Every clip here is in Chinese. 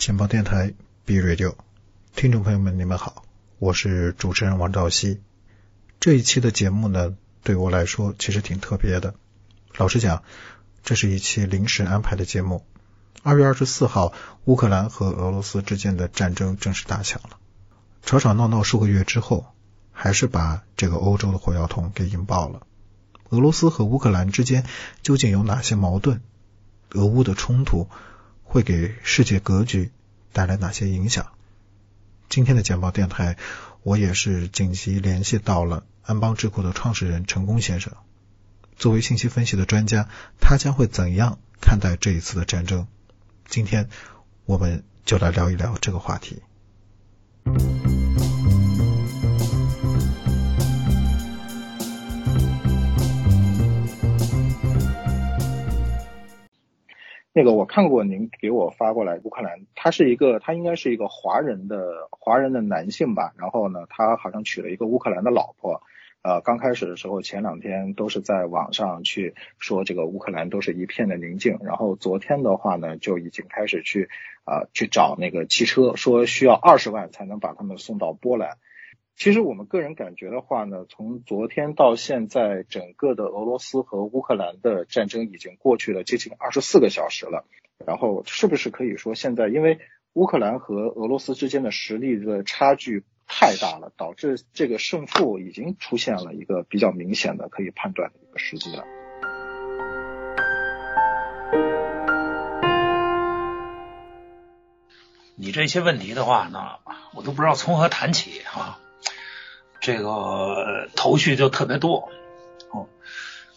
情报电台 B Radio，听众朋友们，你们好，我是主持人王兆熙。这一期的节目呢，对我来说其实挺特别的。老实讲，这是一期临时安排的节目。二月二十四号，乌克兰和俄罗斯之间的战争正式打响了。吵吵闹闹数个月之后，还是把这个欧洲的火药桶给引爆了。俄罗斯和乌克兰之间究竟有哪些矛盾？俄乌的冲突会给世界格局带来哪些影响？今天的简报电台，我也是紧急联系到了安邦智库的创始人成功先生。作为信息分析的专家，他将会怎样看待这一次的战争？今天我们就来聊一聊这个话题。那个我看过您给我发过来乌克兰，他是一个他应该是一个华人的华人的男性吧，然后呢，他好像娶了一个乌克兰的老婆，呃，刚开始的时候前两天都是在网上去说这个乌克兰都是一片的宁静，然后昨天的话呢就已经开始去啊去找那个汽车，说需要二十万才能把他们送到波兰。其实我们个人感觉的话呢，从昨天到现在，整个的俄罗斯和乌克兰的战争已经过去了接近二十四个小时了。然后是不是可以说，现在因为乌克兰和俄罗斯之间的实力的差距太大了，导致这个胜负已经出现了一个比较明显的可以判断的一个时机了？你这些问题的话呢，我都不知道从何谈起啊。这个头绪就特别多。哦。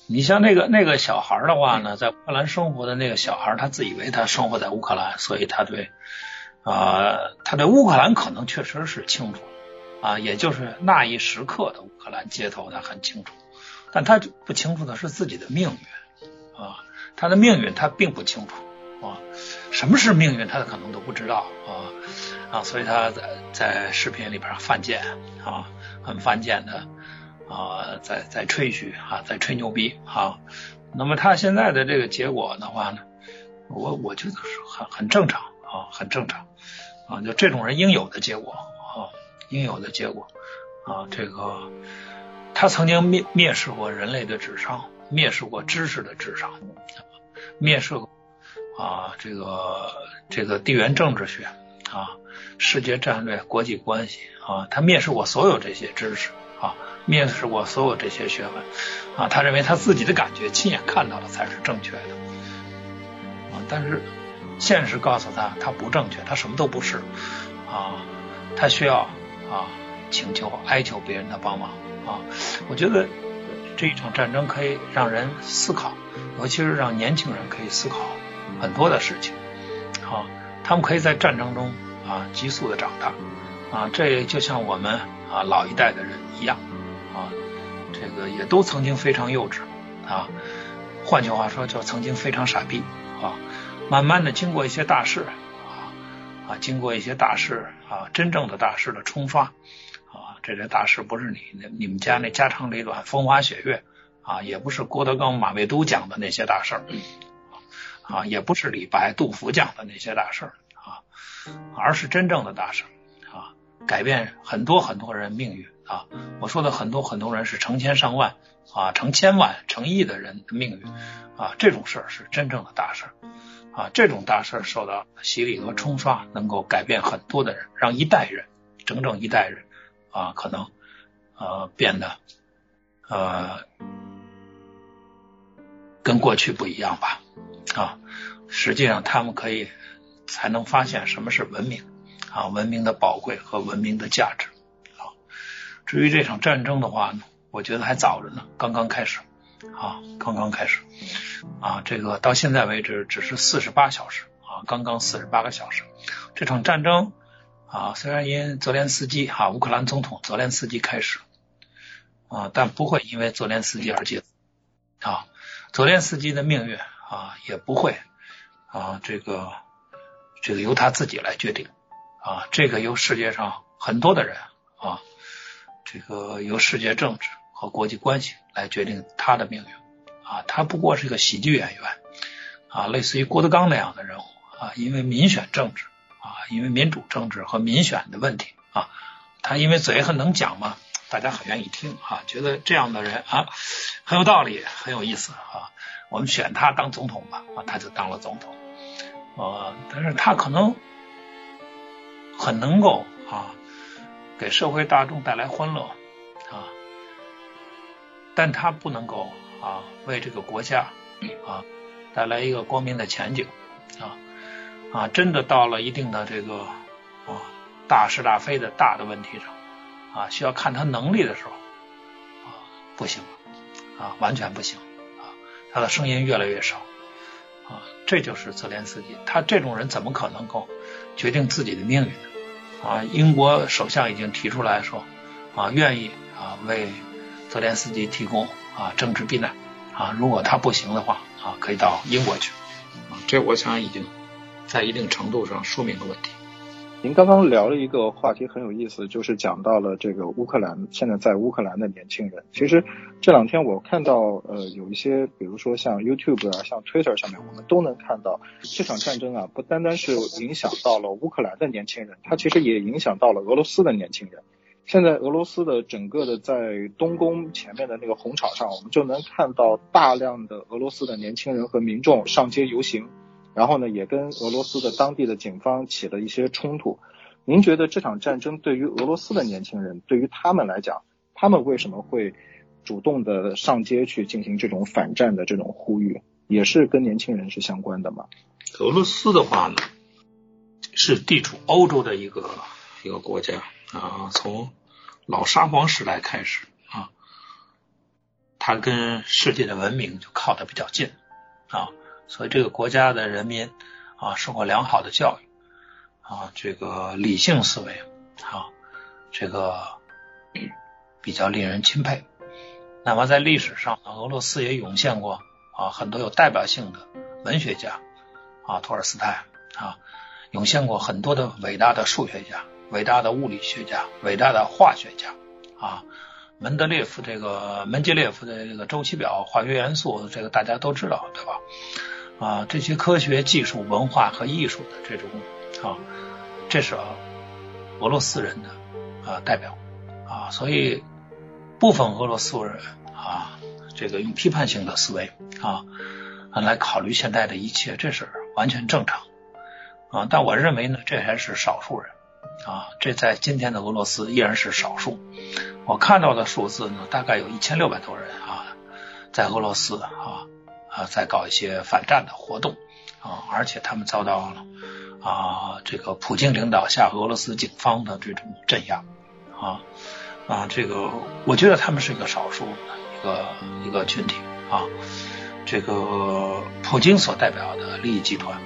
你像那个那个小孩的话呢，在乌克兰生活的那个小孩，他自以为他生活在乌克兰，所以他对啊，他对乌克兰可能确实是清楚。啊，也就是那一时刻的乌克兰街头他很清楚，但他不清楚的是自己的命运。啊，他的命运他并不清楚。啊，什么是命运他可能都不知道。啊啊，所以他在在视频里边犯贱啊。很犯贱的啊，在在吹嘘啊，在吹牛逼啊。那么他现在的这个结果的话呢，我我觉得是很很正常啊，很正常啊，就这种人应有的结果啊，应有的结果啊。这个他曾经蔑蔑视过人类的智商，蔑视过知识的智商，蔑视过啊这个这个地缘政治学啊。世界战略、国际关系啊，他蔑视我所有这些知识啊，蔑视我所有这些学问啊，他认为他自己的感觉、亲眼看到的才是正确的啊，但是现实告诉他，他不正确，他什么都不是啊，他需要啊请求、哀求别人的帮忙啊。我觉得这一场战争可以让人思考，尤其是让年轻人可以思考很多的事情啊，他们可以在战争中。啊，急速的长大啊，这就像我们啊老一代的人一样啊，这个也都曾经非常幼稚啊，换句话说，就曾经非常傻逼啊。慢慢的经过一些大事啊啊，经过一些大事啊，真正的大事的冲刷啊，这些大事不是你你们家那家长里短、风花雪月啊，也不是郭德纲、马未都讲的那些大事儿啊，也不是李白、杜甫讲的那些大事儿。而是真正的大事啊，改变很多很多人命运啊！我说的很多很多人是成千上万啊，成千万、成亿的人的命运啊！这种事儿是真正的大事啊！这种大事受到洗礼和冲刷，能够改变很多的人，让一代人，整整一代人啊，可能呃变得呃跟过去不一样吧啊！实际上他们可以。才能发现什么是文明啊，文明的宝贵和文明的价值啊。至于这场战争的话呢，我觉得还早着呢，刚刚开始啊，刚刚开始啊。这个到现在为止只是四十八小时啊，刚刚四十八个小时。这场战争啊，虽然因泽连斯基哈乌克兰总统泽连斯基开始啊，但不会因为泽连斯基而结束啊。泽连斯基的命运啊，也不会啊这个。这个由他自己来决定啊，这个由世界上很多的人啊，这个由世界政治和国际关系来决定他的命运啊，他不过是一个喜剧演员啊，类似于郭德纲那样的人物啊，因为民选政治啊，因为民主政治和民选的问题啊，他因为嘴很能讲嘛，大家很愿意听啊，觉得这样的人啊很有道理，很有意思啊，我们选他当总统吧，啊，他就当了总统，呃，但是他可能很能够啊给社会大众带来欢乐啊，但他不能够啊为这个国家啊带来一个光明的前景啊啊，真的到了一定的这个啊大是大非的大的问题上。啊，需要看他能力的时候，啊，不行了，啊，完全不行，他的声音越来越少，啊，这就是泽连斯基，他这种人怎么可能够决定自己的命运呢？啊，英国首相已经提出来说，啊，愿意啊为泽连斯基提供啊政治避难，啊，如果他不行的话，啊，可以到英国去，啊，这我想已经在一定程度上说明了问题。您刚刚聊了一个话题很有意思，就是讲到了这个乌克兰现在在乌克兰的年轻人。其实这两天我看到呃有一些，比如说像 YouTube 啊，像 Twitter 上面，我们都能看到这场战争啊，不单单是影响到了乌克兰的年轻人，它其实也影响到了俄罗斯的年轻人。现在俄罗斯的整个的在东宫前面的那个红场上，我们就能看到大量的俄罗斯的年轻人和民众上街游行。然后呢，也跟俄罗斯的当地的警方起了一些冲突。您觉得这场战争对于俄罗斯的年轻人，对于他们来讲，他们为什么会主动的上街去进行这种反战的这种呼吁，也是跟年轻人是相关的吗？俄罗斯的话呢，是地处欧洲的一个一个国家啊，从老沙皇时代开始啊，它跟世界的文明就靠得比较近啊。所以这个国家的人民啊，受过良好的教育啊，这个理性思维啊，这个比较令人钦佩。那么在历史上，俄罗斯也涌现过啊很多有代表性的文学家啊，托尔斯泰啊，涌现过很多的伟大的数学家、伟大的物理学家、伟大的化学家啊。门德列夫这个门捷列夫的这个周期表、化学元素，这个大家都知道，对吧？啊，这些科学技术、文化和艺术的这种啊，这是俄罗斯人的啊代表啊，所以部分俄罗斯人啊，这个用批判性的思维啊来考虑现在的一切，这是完全正常啊。但我认为呢，这还是少数人啊，这在今天的俄罗斯依然是少数。我看到的数字呢，大概有一千六百多人啊，在俄罗斯啊。啊，在搞一些反战的活动啊，而且他们遭到了啊，这个普京领导下俄罗斯警方的这种镇压啊啊，这个我觉得他们是一个少数一个一个群体啊。这个普京所代表的利益集团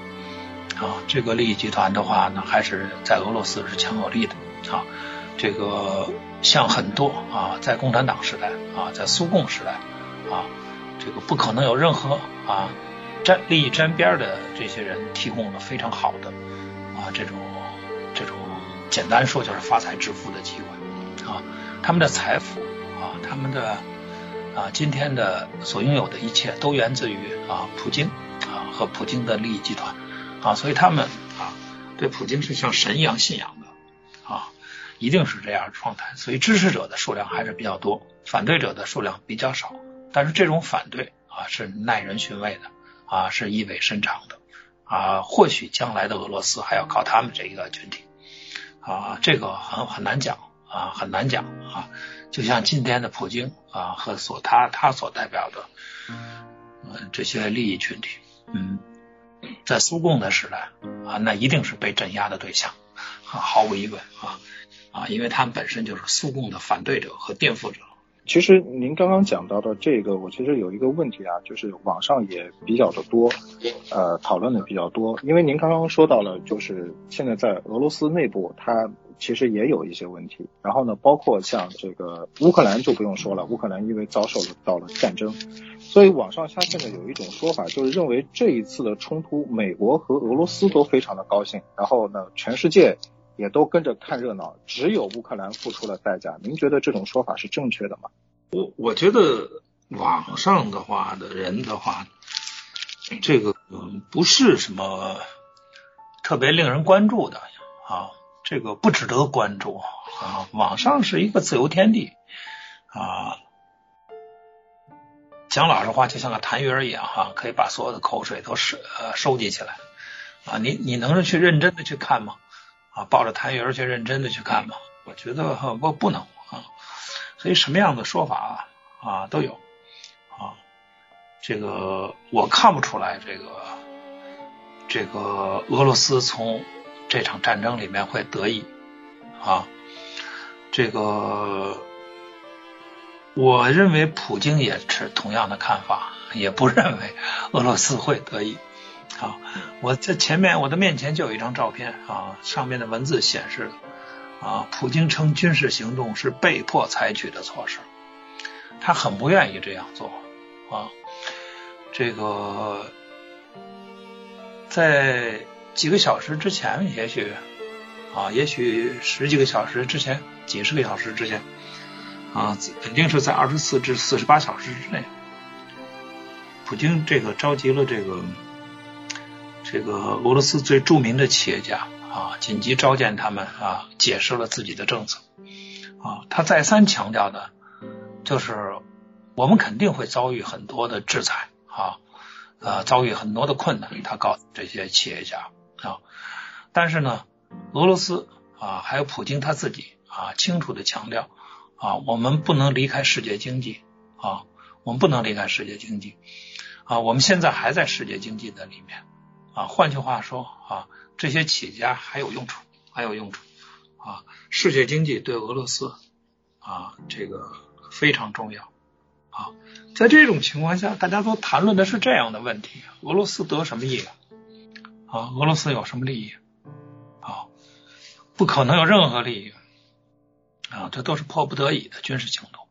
啊，这个利益集团的话呢，还是在俄罗斯是强有力的啊。这个像很多啊，在共产党时代啊，在苏共时代啊。这个不可能有任何啊沾利益沾边的这些人提供了非常好的啊这种这种简单说就是发财致富的机会啊他们的财富啊他们的啊今天的所拥有的一切都源自于啊普京啊和普京的利益集团啊所以他们啊对普京是像神一样信仰的啊一定是这样的状态所以支持者的数量还是比较多反对者的数量比较少。但是这种反对啊是耐人寻味的啊是意味深长的啊或许将来的俄罗斯还要靠他们这一个群体啊这个很很难讲啊很难讲啊就像今天的普京啊和所他他所代表的嗯这些利益群体嗯在苏共的时代啊那一定是被镇压的对象啊毫无疑问啊啊因为他们本身就是苏共的反对者和颠覆者。其实您刚刚讲到的这个，我其实有一个问题啊，就是网上也比较的多，呃，讨论的比较多。因为您刚刚说到了，就是现在在俄罗斯内部，它其实也有一些问题。然后呢，包括像这个乌克兰就不用说了，乌克兰因为遭受了到了战争，所以网上它现在有一种说法，就是认为这一次的冲突，美国和俄罗斯都非常的高兴，然后呢，全世界。也都跟着看热闹，只有乌克兰付出了代价。您觉得这种说法是正确的吗？我我觉得网上的话的人的话，这个不是什么特别令人关注的啊，这个不值得关注啊。网上是一个自由天地啊，讲老实话，就像个痰盂一样哈，可以把所有的口水都收呃收集起来啊。你你能去认真的去看吗？啊，抱着痰盂去认真的去看吗？我觉得不不能啊。所以什么样的说法啊都有啊。这个我看不出来，这个这个俄罗斯从这场战争里面会得益啊。这个我认为普京也持同样的看法，也不认为俄罗斯会得益啊。我在前面我的面前就有一张照片啊，上面的文字显示啊，普京称军事行动是被迫采取的措施，他很不愿意这样做啊。这个在几个小时之前，也许啊，也许十几个小时之前，几十个小时之前啊，肯定是在二十四至四十八小时之内，普京这个召集了这个这个俄罗斯最著名的企业家啊，紧急召见他们啊，解释了自己的政策啊，他再三强调的，就是我们肯定会遭遇很多的制裁。啊，呃，遭遇很多的困难，他告诉这些企业家啊，但是呢，俄罗斯啊，还有普京他自己啊，清楚的强调啊，我们不能离开世界经济啊，我们不能离开世界经济啊，我们现在还在世界经济的里面啊，换句话说啊，这些企业家还有用处，还有用处啊，世界经济对俄罗斯啊，这个非常重要。啊，在这种情况下，大家都谈论的是这样的问题：俄罗斯得什么益？啊，俄罗斯有什么利益？啊，不可能有任何利益。啊，这都是迫不得已的军事行动。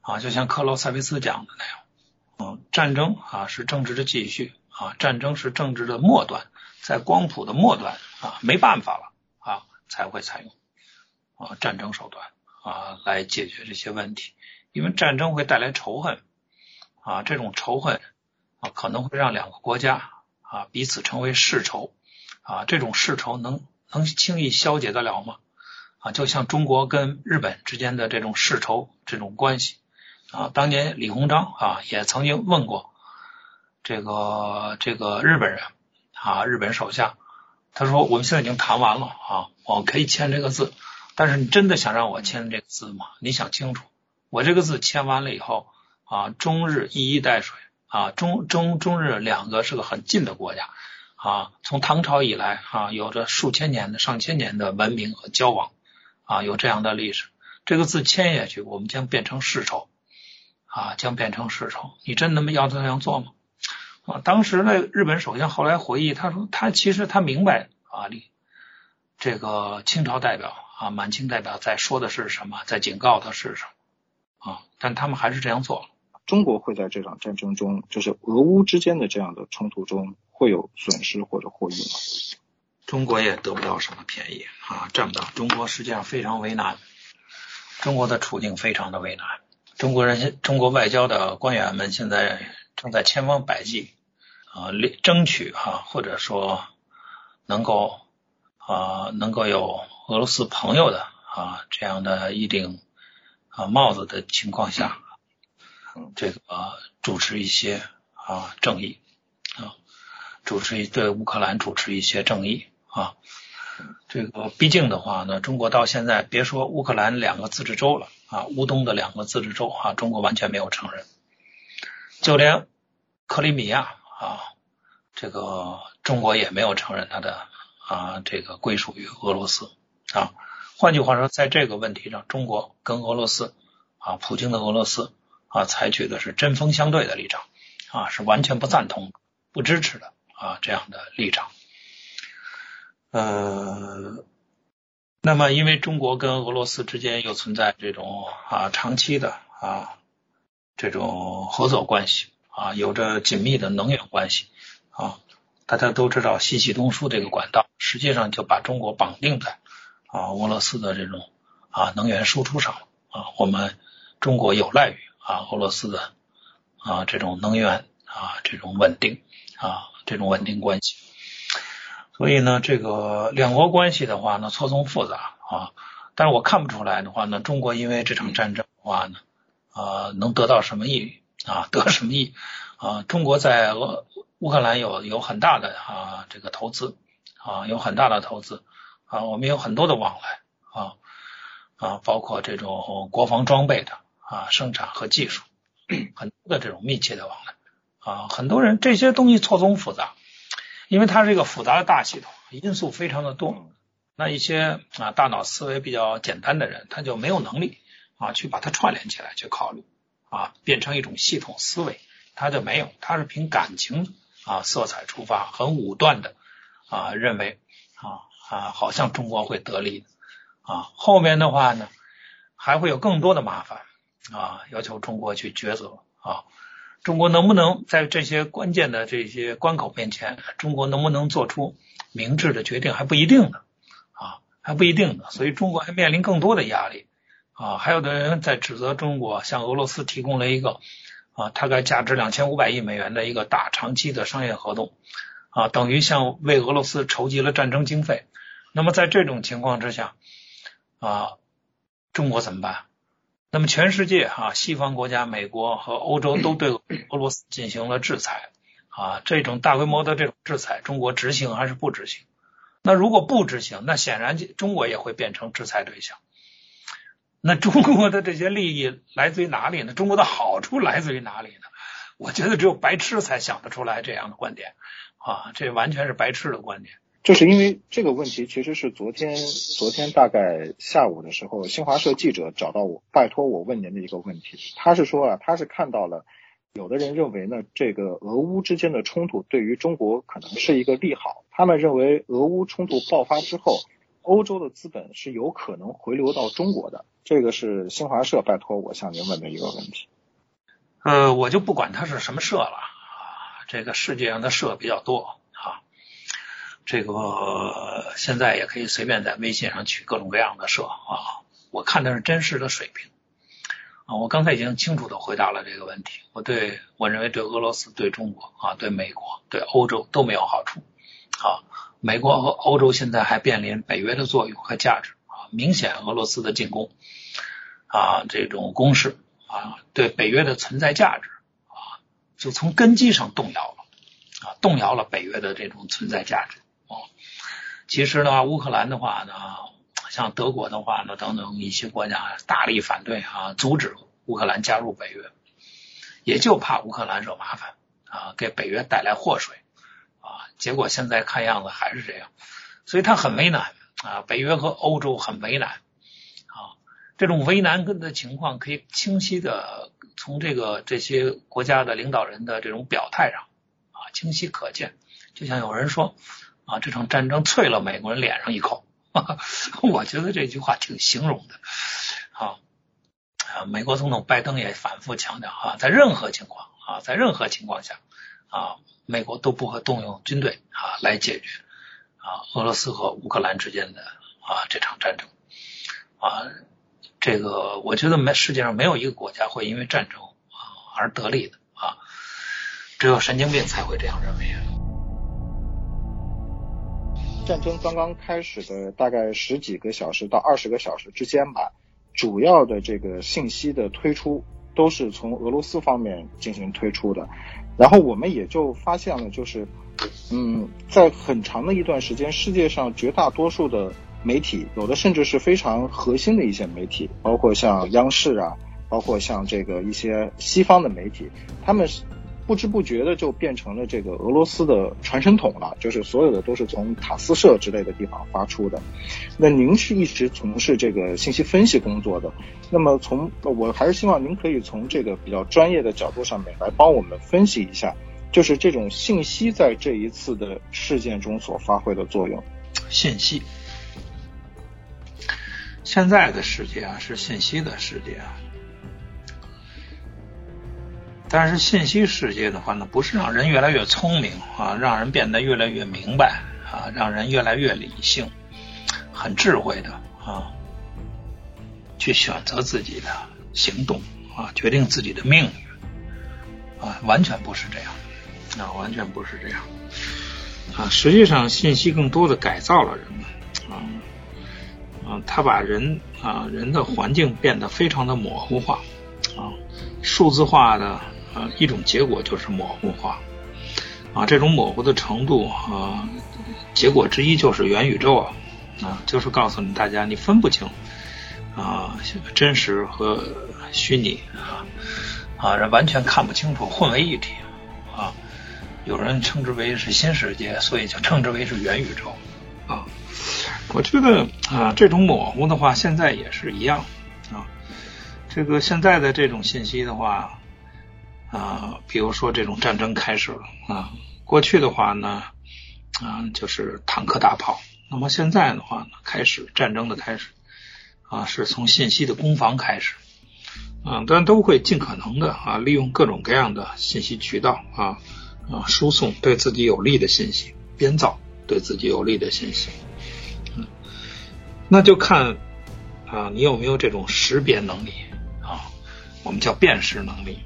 啊，就像克劳塞维斯讲的那样，嗯，战争啊是政治的继续，啊，战争是政治的末端，在光谱的末端啊，没办法了啊，才会采用啊战争手段啊来解决这些问题。因为战争会带来仇恨啊，这种仇恨啊可能会让两个国家啊彼此成为世仇啊，这种世仇能能轻易消解得了吗？啊，就像中国跟日本之间的这种世仇这种关系啊，当年李鸿章啊也曾经问过这个这个日本人啊，日本首相，他说我们现在已经谈完了啊，我可以签这个字，但是你真的想让我签这个字吗？你想清楚。我这个字签完了以后啊，中日一衣带水啊，中中中日两个是个很近的国家啊，从唐朝以来啊，有着数千年的上千年的文明和交往啊，有这样的历史。这个字签下去，我们将变成世仇啊，将变成世仇。你真那么要这样做吗？啊，当时呢日本首相后来回忆，他说他其实他明白啊，这个清朝代表啊，满清代表在说的是什么，在警告他是什么。啊！但他们还是这样做了。中国会在这场战争中，就是俄乌之间的这样的冲突中，会有损失或者获益吗？中国也得不到什么便宜啊，占不到。中国实际上非常为难，中国的处境非常的为难。中国人，中国外交的官员们现在正在千方百计啊，争取哈，或者说能够啊，能够有俄罗斯朋友的啊这样的一顶。啊，帽子的情况下，这个主持一些啊正义啊，主持一对乌克兰主持一些正义啊。这个毕竟的话呢，中国到现在别说乌克兰两个自治州了啊，乌东的两个自治州啊，中国完全没有承认，就连克里米亚啊，这个中国也没有承认它的啊这个归属于俄罗斯啊。换句话说，在这个问题上，中国跟俄罗斯啊，普京的俄罗斯啊，采取的是针锋相对的立场啊，是完全不赞同、不支持的啊这样的立场。呃，那么因为中国跟俄罗斯之间又存在这种啊长期的啊这种合作关系啊，有着紧密的能源关系啊，大家都知道西气东输这个管道，实际上就把中国绑定在。啊，俄罗斯的这种啊能源输出上啊，我们中国有赖于啊俄罗斯的啊这种能源啊这种稳定啊这种稳定关系，所以呢，这个两国关系的话呢，错综复杂啊。但是我看不出来的话呢，中国因为这场战争的话呢，啊，能得到什么益啊？得什么益啊？中国在俄乌克兰有有很大的啊这个投资啊，有很大的投资啊，我们有很多的往来啊啊，包括这种国防装备的啊生产和技术，很多的这种密切的往来啊。很多人这些东西错综复杂，因为它是一个复杂的大系统，因素非常的多。那一些啊大脑思维比较简单的人，他就没有能力啊去把它串联起来去考虑啊变成一种系统思维，他就没有，他是凭感情啊色彩出发，很武断的啊认为啊啊好像中国会得利啊后面的话呢还会有更多的麻烦啊要求中国去抉择啊中国能不能在这些关键的这些关口面前，中国能不能做出明智的决定还不一定呢。啊还不一定呢，所以中国还面临更多的压力啊！还有的人在指责中国向俄罗斯提供了一个啊，大概价值两千五百亿美元的一个大长期的商业合同啊，等于向为俄罗斯筹集了战争经费。那么在这种情况之下啊，中国怎么办？那么全世界啊，西方国家、美国和欧洲都对俄罗斯进行了制裁啊，这种大规模的这种制裁，中国执行还是不执行？那如果不执行，那显然中国也会变成制裁对象。那中国的这些利益来自于哪里呢？中国的好处来自于哪里呢？我觉得只有白痴才想得出来这样的观点啊！这完全是白痴的观点。就是因为这个问题，其实是昨天昨天大概下午的时候，新华社记者找到我，拜托我问您的一个问题。他是说啊，他是看到了有的人认为呢，这个俄乌之间的冲突对于中国可能是一个利好。他们认为，俄乌冲突爆发之后，欧洲的资本是有可能回流到中国的。这个是新华社拜托我向您问的一个问题。呃，我就不管它是什么社了啊，这个世界上的社比较多，这个现在也可以随便在微信上取各种各样的社啊。我看的是真实的水平啊。我刚才已经清楚的回答了这个问题。我对我认为对俄罗斯、对中国啊、对美国、对欧洲都没有好处。啊，美国和欧洲现在还面临北约的作用和价值啊，明显俄罗斯的进攻啊，这种攻势啊，对北约的存在价值啊，就从根基上动摇了啊，动摇了北约的这种存在价值。其实呢，乌克兰的话呢，像德国的话呢，等等一些国家大力反对啊，阻止乌克兰加入北约，也就怕乌克兰惹麻烦啊，给北约带来祸水啊。结果现在看样子还是这样，所以他很为难啊。北约和欧洲很为难啊。这种为难跟的情况可以清晰的从这个这些国家的领导人的这种表态上啊清晰可见。就像有人说啊，这场战争啐了美国人脸上一口，我觉得这句话挺形容的啊。美国总统拜登也反复强调啊，在任何情况啊，在任何情况下啊。美国都不会动用军队啊来解决啊俄罗斯和乌克兰之间的啊这场战争啊这个我觉得没世界上没有一个国家会因为战争啊而得利的啊只有神经病才会这样认为。战争刚刚开始的大概十几个小时到二十个小时之间吧，主要的这个信息的推出都是从俄罗斯方面进行推出的。然后我们也就发现了，就是，嗯，在很长的一段时间，世界上绝大多数的媒体，有的甚至是非常核心的一些媒体，包括像央视啊，包括像这个一些西方的媒体，他们是。不知不觉的就变成了这个俄罗斯的传声筒了，就是所有的都是从塔斯社之类的地方发出的。那您是一直从事这个信息分析工作的，那么从我还是希望您可以从这个比较专业的角度上面来帮我们分析一下，就是这种信息在这一次的事件中所发挥的作用。信息，现在的世界啊是信息的世界啊。但是信息世界的话呢，不是让人越来越聪明啊，让人变得越来越明白啊，让人越来越理性、很智慧的啊，去选择自己的行动啊，决定自己的命运啊，完全不是这样啊，完全不是这样。啊，实际上信息更多的改造了人们啊啊，他把人啊人的环境变得非常的模糊化啊，数字化的呃一种结果就是模糊化啊，这种模糊的程度啊，结果之一就是元宇宙啊啊，就是告诉你大家你分不清啊真实和虚拟啊啊，完全看不清楚，混为一体啊。有人称之为是新世界，所以就称之为是元宇宙啊。我觉得啊，这种模糊的话，现在也是一样啊。这个现在的这种信息的话啊，比如说这种战争开始了啊，过去的话呢啊，就是坦克大炮，那么现在的话呢，开始战争的开始啊，是从信息的攻防开始啊，但都会尽可能的啊，利用各种各样的信息渠道啊。啊，输送对自己有利的信息，编造对自己有利的信息，嗯，那就看啊，你有没有这种识别能力啊？我们叫辨识能力。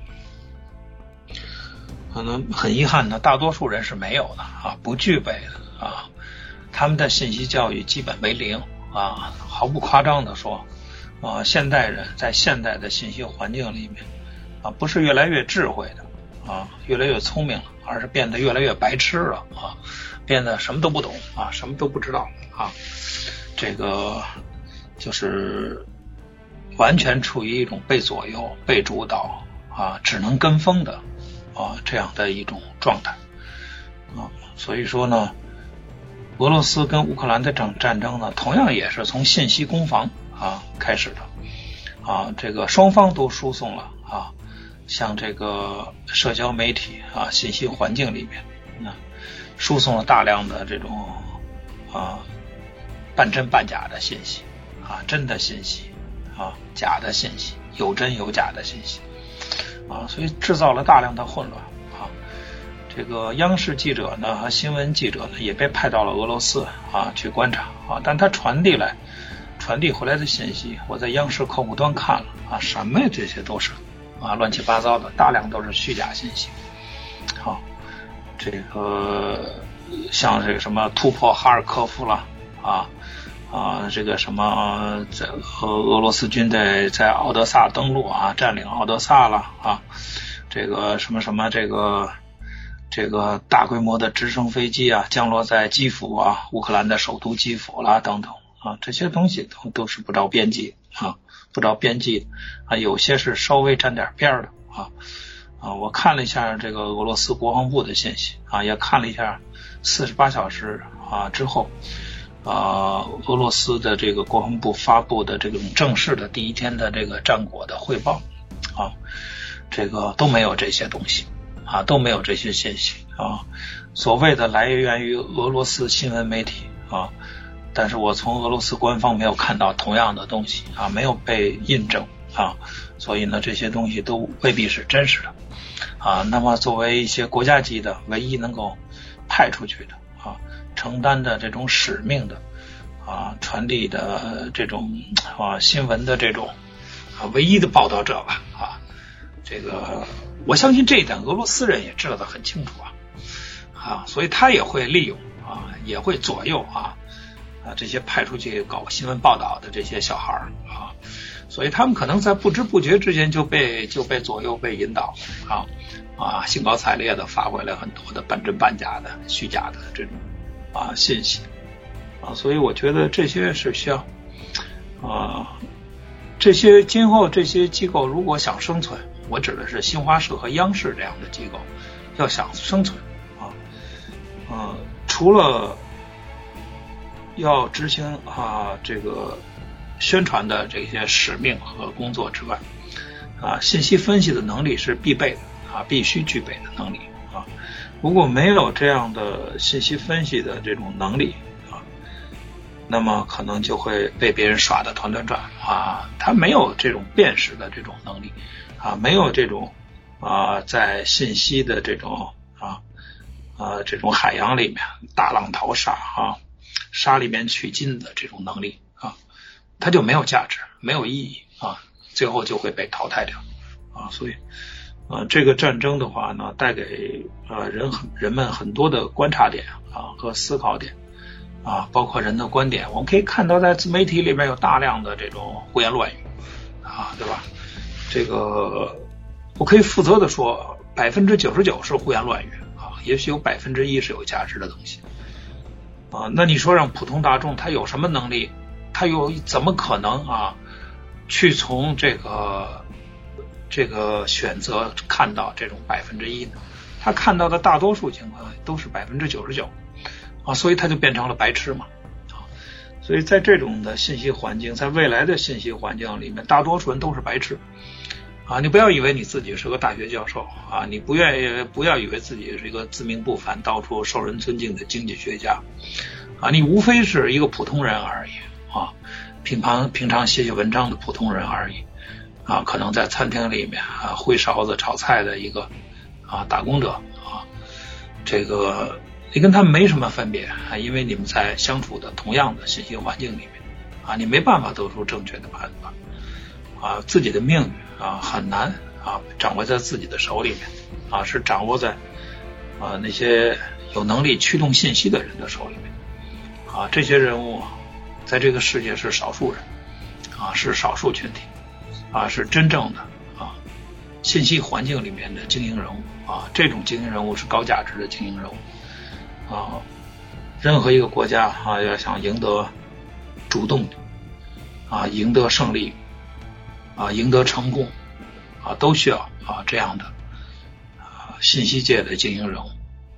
可能很遗憾呢，大多数人是没有的啊，不具备的啊。他们的信息教育基本为零啊，毫不夸张的说啊，现代人在现代的信息环境里面啊，不是越来越智慧的啊，越来越聪明了。而是变得越来越白痴了啊，变得什么都不懂啊，什么都不知道啊，这个就是完全处于一种被左右、被主导啊，只能跟风的啊这样的一种状态啊。所以说呢，俄罗斯跟乌克兰的战战争呢，同样也是从信息攻防啊开始的啊，这个双方都输送了啊。像这个社交媒体啊，信息环境里面，啊输送了大量的这种啊半真半假的信息啊，真的信息啊，假的信息，有真有假的信息啊，所以制造了大量的混乱啊。这个央视记者呢和新闻记者呢也被派到了俄罗斯啊去观察啊，但他传递来传递回来的信息，我在央视客户端看了啊，什么呀，这些都是。啊，乱七八糟的，大量都是虚假信息。好，这个像这个什么突破哈尔科夫了啊啊，这个什么在俄俄罗斯军队在奥德萨登陆啊，占领奥德萨了啊，这个什么什么这个这个大规模的直升飞机啊降落在基辅啊，乌克兰的首都基辅啦等等啊，这些东西都都是不着边际啊。不着边际啊，有些是稍微沾点边的啊啊！我看了一下这个俄罗斯国防部的信息啊，也看了一下四十八小时啊之后啊，俄罗斯的这个国防部发布的这种正式的第一天的这个战果的汇报啊，这个都没有这些东西啊，都没有这些信息啊，所谓的来源于俄罗斯新闻媒体啊。但是我从俄罗斯官方没有看到同样的东西啊，没有被印证啊，所以呢，这些东西都未必是真实的啊。那么作为一些国家级的唯一能够派出去的啊，承担的这种使命的啊，传递的这种啊新闻的这种啊唯一的报道者吧啊，这个我相信这一点俄罗斯人也知道的很清楚啊啊，所以他也会利用啊，也会左右啊。啊，这些派出去搞新闻报道的这些小孩儿啊，所以他们可能在不知不觉之间就被就被左右、被引导啊啊，兴高采烈的发回来很多的半真半假的、虚假的这种啊信息啊，所以我觉得这些是需要啊，这些今后这些机构如果想生存，我指的是新华社和央视这样的机构要想生存啊，呃，除了。要执行啊这个宣传的这些使命和工作之外，啊信息分析的能力是必备的啊必须具备的能力如果没有这样的信息分析的这种能力啊，那么可能就会被别人耍的团团转啊他没有这种辨识的这种能力啊没有这种啊在信息的这种啊啊这种海洋里面大浪淘沙啊。沙里面取金的这种能力啊，他就没有价值，没有意义啊，最后就会被淘汰掉啊。所以，这个战争的话呢，带给啊人很人们很多的观察点啊和思考点啊，包括人的观点。我们可以看到，在自媒体里面有大量的这种胡言乱语啊，对吧？这个我可以负责的说，百分之九十九是胡言乱语啊，也许有百分之一是有价值的东西啊。那你说让普通大众他有什么能力？他又怎么可能啊去从这个？这个选择看到这种百分之一呢，他看到的大多数情况都是百分之九十九啊，所以他就变成了白痴嘛啊，所以在这种的信息环境，在未来的信息环境里面，大多数人都是白痴啊，你不要以为你自己是个大学教授啊，你不愿意不要以为自己是一个自命不凡、到处受人尊敬的经济学家啊，你无非是一个普通人而已啊，平常平常写写文章的普通人而已。啊，可能在餐厅里面啊，挥勺子炒菜的一个啊打工者啊，这个你跟他们没什么分别啊，因为你们在相处的同样的信息环境里面啊，你没办法做出正确的判断啊，自己的命运啊很难啊掌握在自己的手里面啊，是掌握在啊那些有能力驱动信息的人的手里面啊，这些人物在这个世界是少数人啊，是少数群体。啊，是真正的啊，信息环境里面的精英人物啊，这种精英人物是高价值的精英人物啊。任何一个国家啊，要想赢得主动啊，赢得胜利啊，赢得成功啊，都需要啊这样的啊信息界的精英人物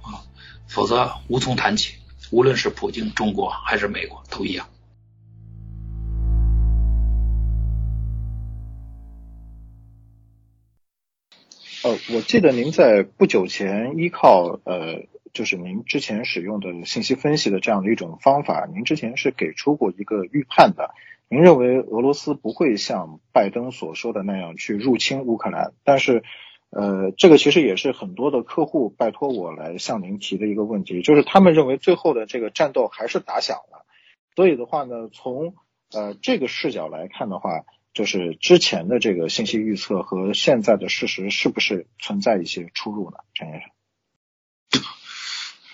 啊，否则无从谈起。无论是普京、中国还是美国，都一样。呃，我记得您在不久前依靠呃，就是您之前使用的信息分析的这样的一种方法，您之前是给出过一个预判的。您认为俄罗斯不会像拜登所说的那样去入侵乌克兰，但是呃，这个其实也是很多的客户拜托我来向您提的一个问题，就是他们认为最后的这个战斗还是打响了。所以的话呢，从呃这个视角来看的话。就是之前的这个信息预测和现在的事实是不是存在一些出入呢，陈先生？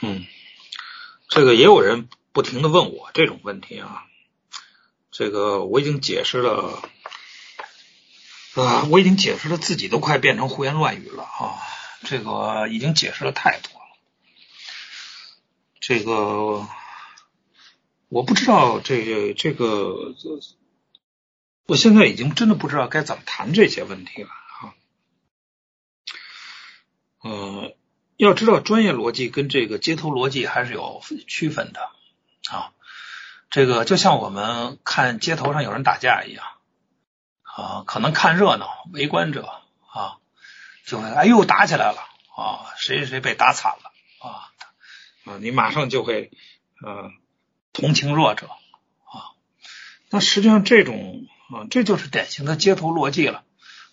嗯，这个也有人不停的问我这种问题啊，这个我已经解释了啊，我已经解释了，自己都快变成胡言乱语了啊，这个已经解释了太多了，这个我不知道这个这个。我现在已经真的不知道该怎么谈这些问题了啊。呃，要知道专业逻辑跟这个街头逻辑还是有区分的啊。这个就像我们看街头上有人打架一样啊，可能看热闹，围观者啊就会哎呦打起来了啊，谁谁谁被打惨了啊啊，你马上就会呃同情弱者啊。那实际上这种。啊，这就是典型的街头逻辑了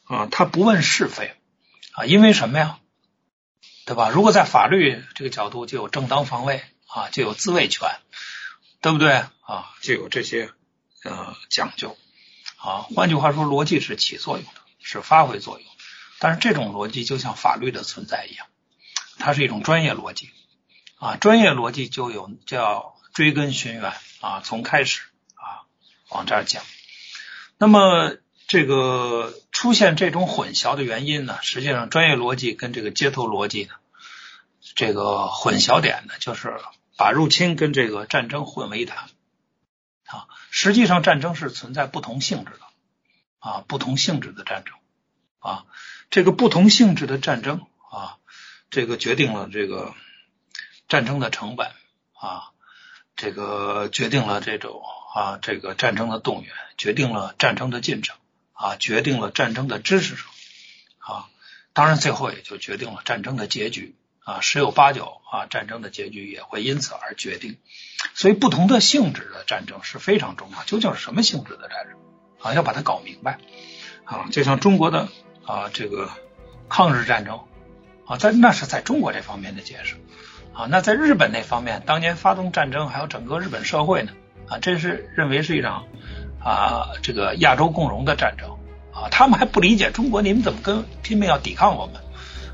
啊！他不问是非啊，因为什么呀？对吧？如果在法律这个角度，就有正当防卫啊，就有自卫权，对不对啊？就有这些呃讲究啊。换句话说，逻辑是起作用的，是发挥作用。但是这种逻辑就像法律的存在一样，它是一种专业逻辑啊。专业逻辑就有叫追根寻源啊，从开始啊往这儿讲。那么，这个出现这种混淆的原因呢？实际上，专业逻辑跟这个街头逻辑呢，这个混淆点呢，就是把入侵跟这个战争混为一谈啊。实际上，战争是存在不同性质的啊，不同性质的战争啊，这个不同性质的战争啊，这个决定了这个战争的成本啊，这个决定了这种。啊，这个战争的动员决定了战争的进程啊，决定了战争的支持者啊，当然最后也就决定了战争的结局啊，十有八九啊，战争的结局也会因此而决定。所以，不同的性质的战争是非常重要。究竟是什么性质的战争啊？要把它搞明白啊。就像中国的啊，这个抗日战争啊，在那是在中国这方面的解释啊。那在日本那方面，当年发动战争，还有整个日本社会呢？啊，这是认为是一场啊，这个亚洲共荣的战争啊，他们还不理解中国，你们怎么跟拼命要抵抗我们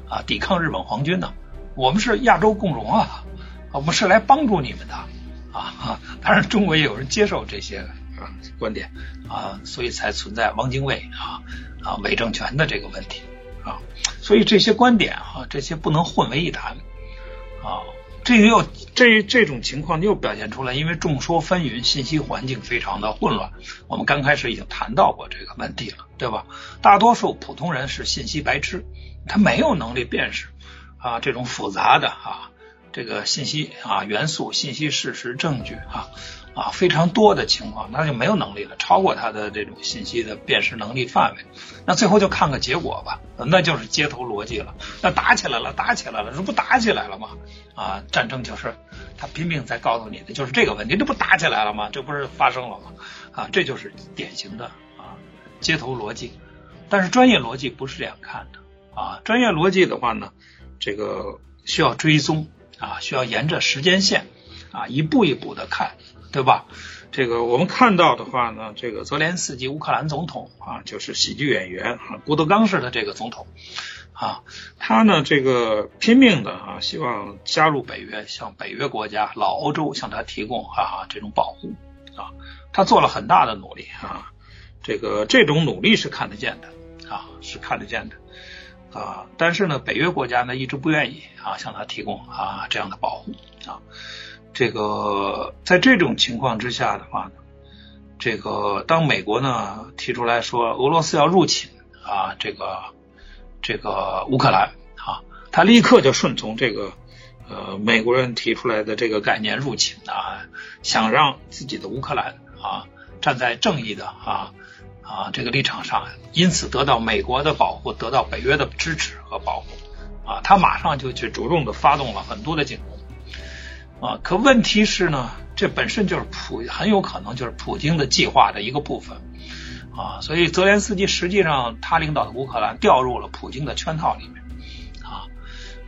啊抵抗日本皇军呢？我们是亚洲共荣啊，我们是来帮助你们的啊！当然，中国也有人接受这些啊观点啊，所以才存在汪精卫啊啊伪政权的这个问题啊。所以这些观点啊，这些不能混为一谈啊。这个要这这种情况又表现出来，因为众说纷纭，信息环境非常的混乱。我们刚开始已经谈到过这个问题了，对吧？大多数普通人是信息白痴，他没有能力辨识啊这种复杂的啊这个信息啊元素、信息、事实、证据啊。啊，非常多的情况，那就没有能力了，超过他的这种信息的辨识能力范围。那最后就看个结果吧，那就是街头逻辑了。那打起来了，打起来了，这不打起来了吗？啊，战争就是拼命在告诉你的就是这个问题，这不打起来了吗？这不是发生了吗？啊，这就是典型的啊街头逻辑。但是专业逻辑不是这样看的啊，专业逻辑的话呢，这个需要追踪啊，需要沿着时间线啊一步一步的看。对吧？这个我们看到的话呢，这个泽连斯基乌克兰总统啊，就是喜剧演员啊，郭德纲式的这个总统啊，他呢这个拼命的啊，希望加入北约，向北约国家、老欧洲向他提供啊这种保护啊，他做了很大的努力啊，这个这种努力是看得见的啊，是看得见的啊，但是呢，北约国家呢一直不愿意啊向他提供啊这样的保护啊。这个在这种情况之下的话呢，这个当美国呢提出来说俄罗斯要入侵啊，这个这个乌克兰啊，他立刻就顺从这个呃美国人提出来的这个概念入侵啊，想让自己的乌克兰啊站在正义的啊啊这个立场上，因此得到美国的保护，得到北约的支持和保护啊，他马上就去着重的发动了很多的进攻。啊，可问题是呢，这本身就是普很有可能就是普京的计划的一个部分啊，所以泽连斯基实际上他领导的乌克兰掉入了普京的圈套里面啊，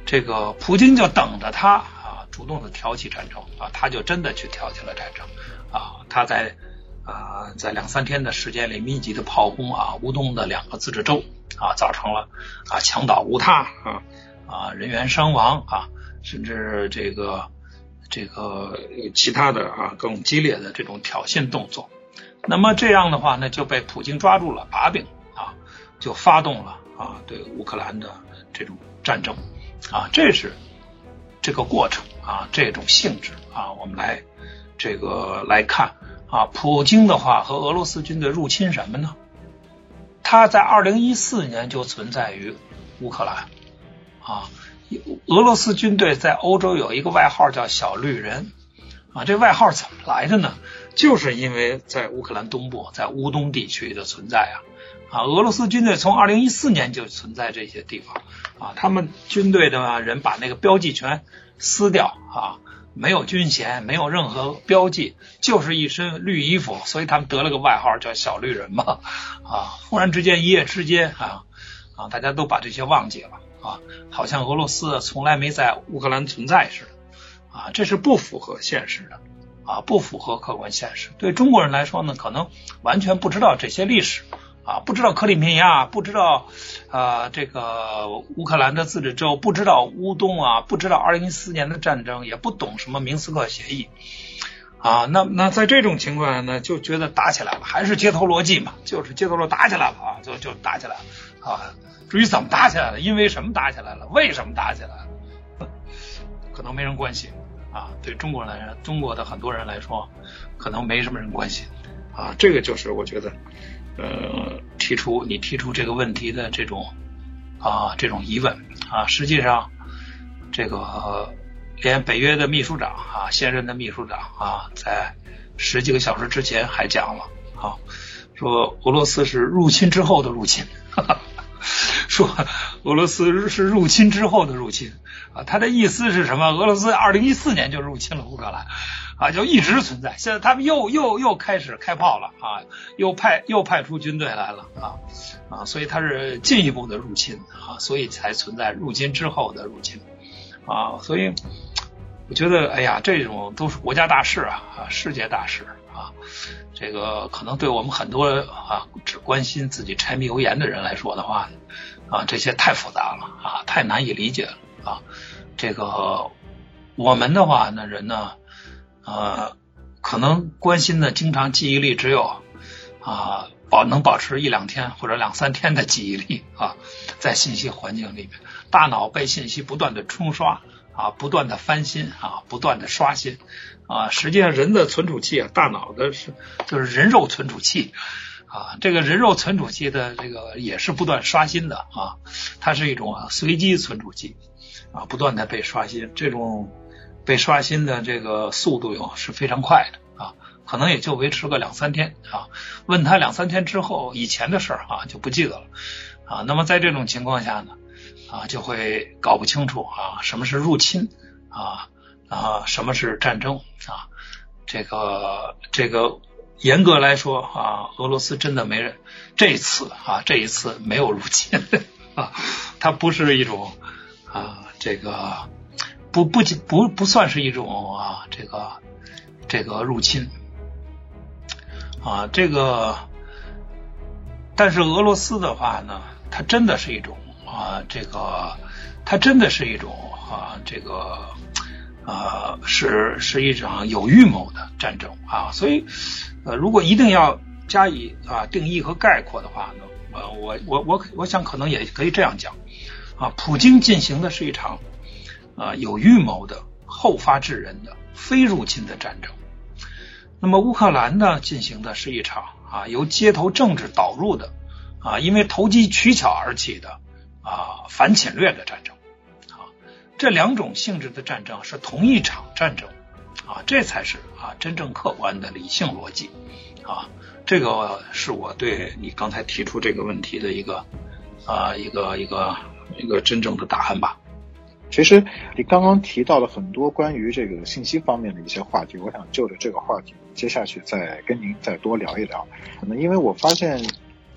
这个普京就等着他啊主动的挑起战争啊，他就真的去挑起了战争啊，他在啊在两三天的时间里密集的炮轰啊乌东的两个自治州啊，造成了啊墙倒屋塌啊啊人员伤亡啊，甚至这个。这个其他的啊更激烈的这种挑衅动作，那么这样的话呢就被普京抓住了把柄啊，就发动了啊对乌克兰的这种战争啊，这是这个过程啊这种性质啊，我们来这个来看啊，普京的话和俄罗斯军队入侵什么呢？他在二零一四年就存在于乌克兰啊。俄罗斯军队在欧洲有一个外号叫“小绿人”，啊，这外号怎么来的呢？就是因为在乌克兰东部，在乌东地区的存在啊，啊，俄罗斯军队从二零一四年就存在这些地方，啊，他们军队的人把那个标记全撕掉，啊，没有军衔，没有任何标记，就是一身绿衣服，所以他们得了个外号叫“小绿人”嘛，啊，忽然之间一夜之间啊，啊，大家都把这些忘记了。啊，好像俄罗斯从来没在乌克兰存在似的，啊，这是不符合现实的，啊，不符合客观现实。对中国人来说呢，可能完全不知道这些历史，啊，不知道克里米亚，不知道啊这个乌克兰的自治州，不知道乌东啊，不知道二零一四年的战争，也不懂什么明斯克协议，啊，那那在这种情况下呢，就觉得打起来了，还是街头逻辑嘛，就是街头逻打起来了啊，就就打起来了啊。至于怎么打起来了，因为什么打起来了，为什么打起来了，可能没人关心啊。对中国来说，中国的很多人来说，可能没什么人关心啊。这个就是我觉得，呃，提出你提出这个问题的这种啊这种疑问啊。实际上，这个连北约的秘书长啊，现任的秘书长啊，在十几个小时之前还讲了啊，说俄罗斯是入侵之后的入侵。哈 哈说俄罗斯是入侵之后的入侵啊，他的意思是什么？俄罗斯二零一四年就入侵了乌克兰啊，就一直存在。现在他们又又又开始开炮了啊，又派又派出军队来了啊啊，所以他是进一步的入侵啊，所以才存在入侵之后的入侵啊。所以我觉得，哎呀，这种都是国家大事啊，世界大事啊啊，这个可能对我们很多啊只关心自己柴米油盐的人来说的话，啊这些太复杂了啊，太难以理解了啊。这个我们的话那人呢，呃，可能关心的经常记忆力只有啊保能保持一两天或者两三天的记忆力啊，在信息环境里面，大脑被信息不断的冲刷。啊，不断的翻新啊，不断的刷新啊。实际上，人的存储器啊，大脑的是就是人肉存储器啊。这个人肉存储器的这个也是不断刷新的啊。它是一种随机存储器啊，不断的被刷新。这种被刷新的这个速度哟是非常快的啊，可能也就维持个两三天啊。问他两三天之后以前的事儿啊就不记得了啊。那么在这种情况下呢？啊，就会搞不清楚啊，什么是入侵啊啊，什么是战争啊？这个这个严格来说啊，俄罗斯真的没人这一次啊，这一次没有入侵 啊，它不是一种啊，这个不不仅不不算是一种啊，这个这个入侵啊，这个但是俄罗斯的话呢，它真的是一种。啊，这个它真的是一种啊，这个呃，是是一场有预谋的战争啊，所以呃，如果一定要加以啊定义和概括的话呢，呃，我我我我想可能也可以这样讲啊，普京进行的是一场啊有预谋的后发制人的非入侵的战争，那么乌克兰呢进行的是一场啊由街头政治导入的啊因为投机取巧而起的。啊，反侵略的战争，啊，这两种性质的战争是同一场战争，啊，这才是啊真正客观的理性逻辑，啊，这个是我对你刚才提出这个问题的一个啊一个一个一个真正的答案吧。其实你刚刚提到了很多关于这个信息方面的一些话题，我想就着这个话题，接下去再跟您再多聊一聊。可能因为我发现。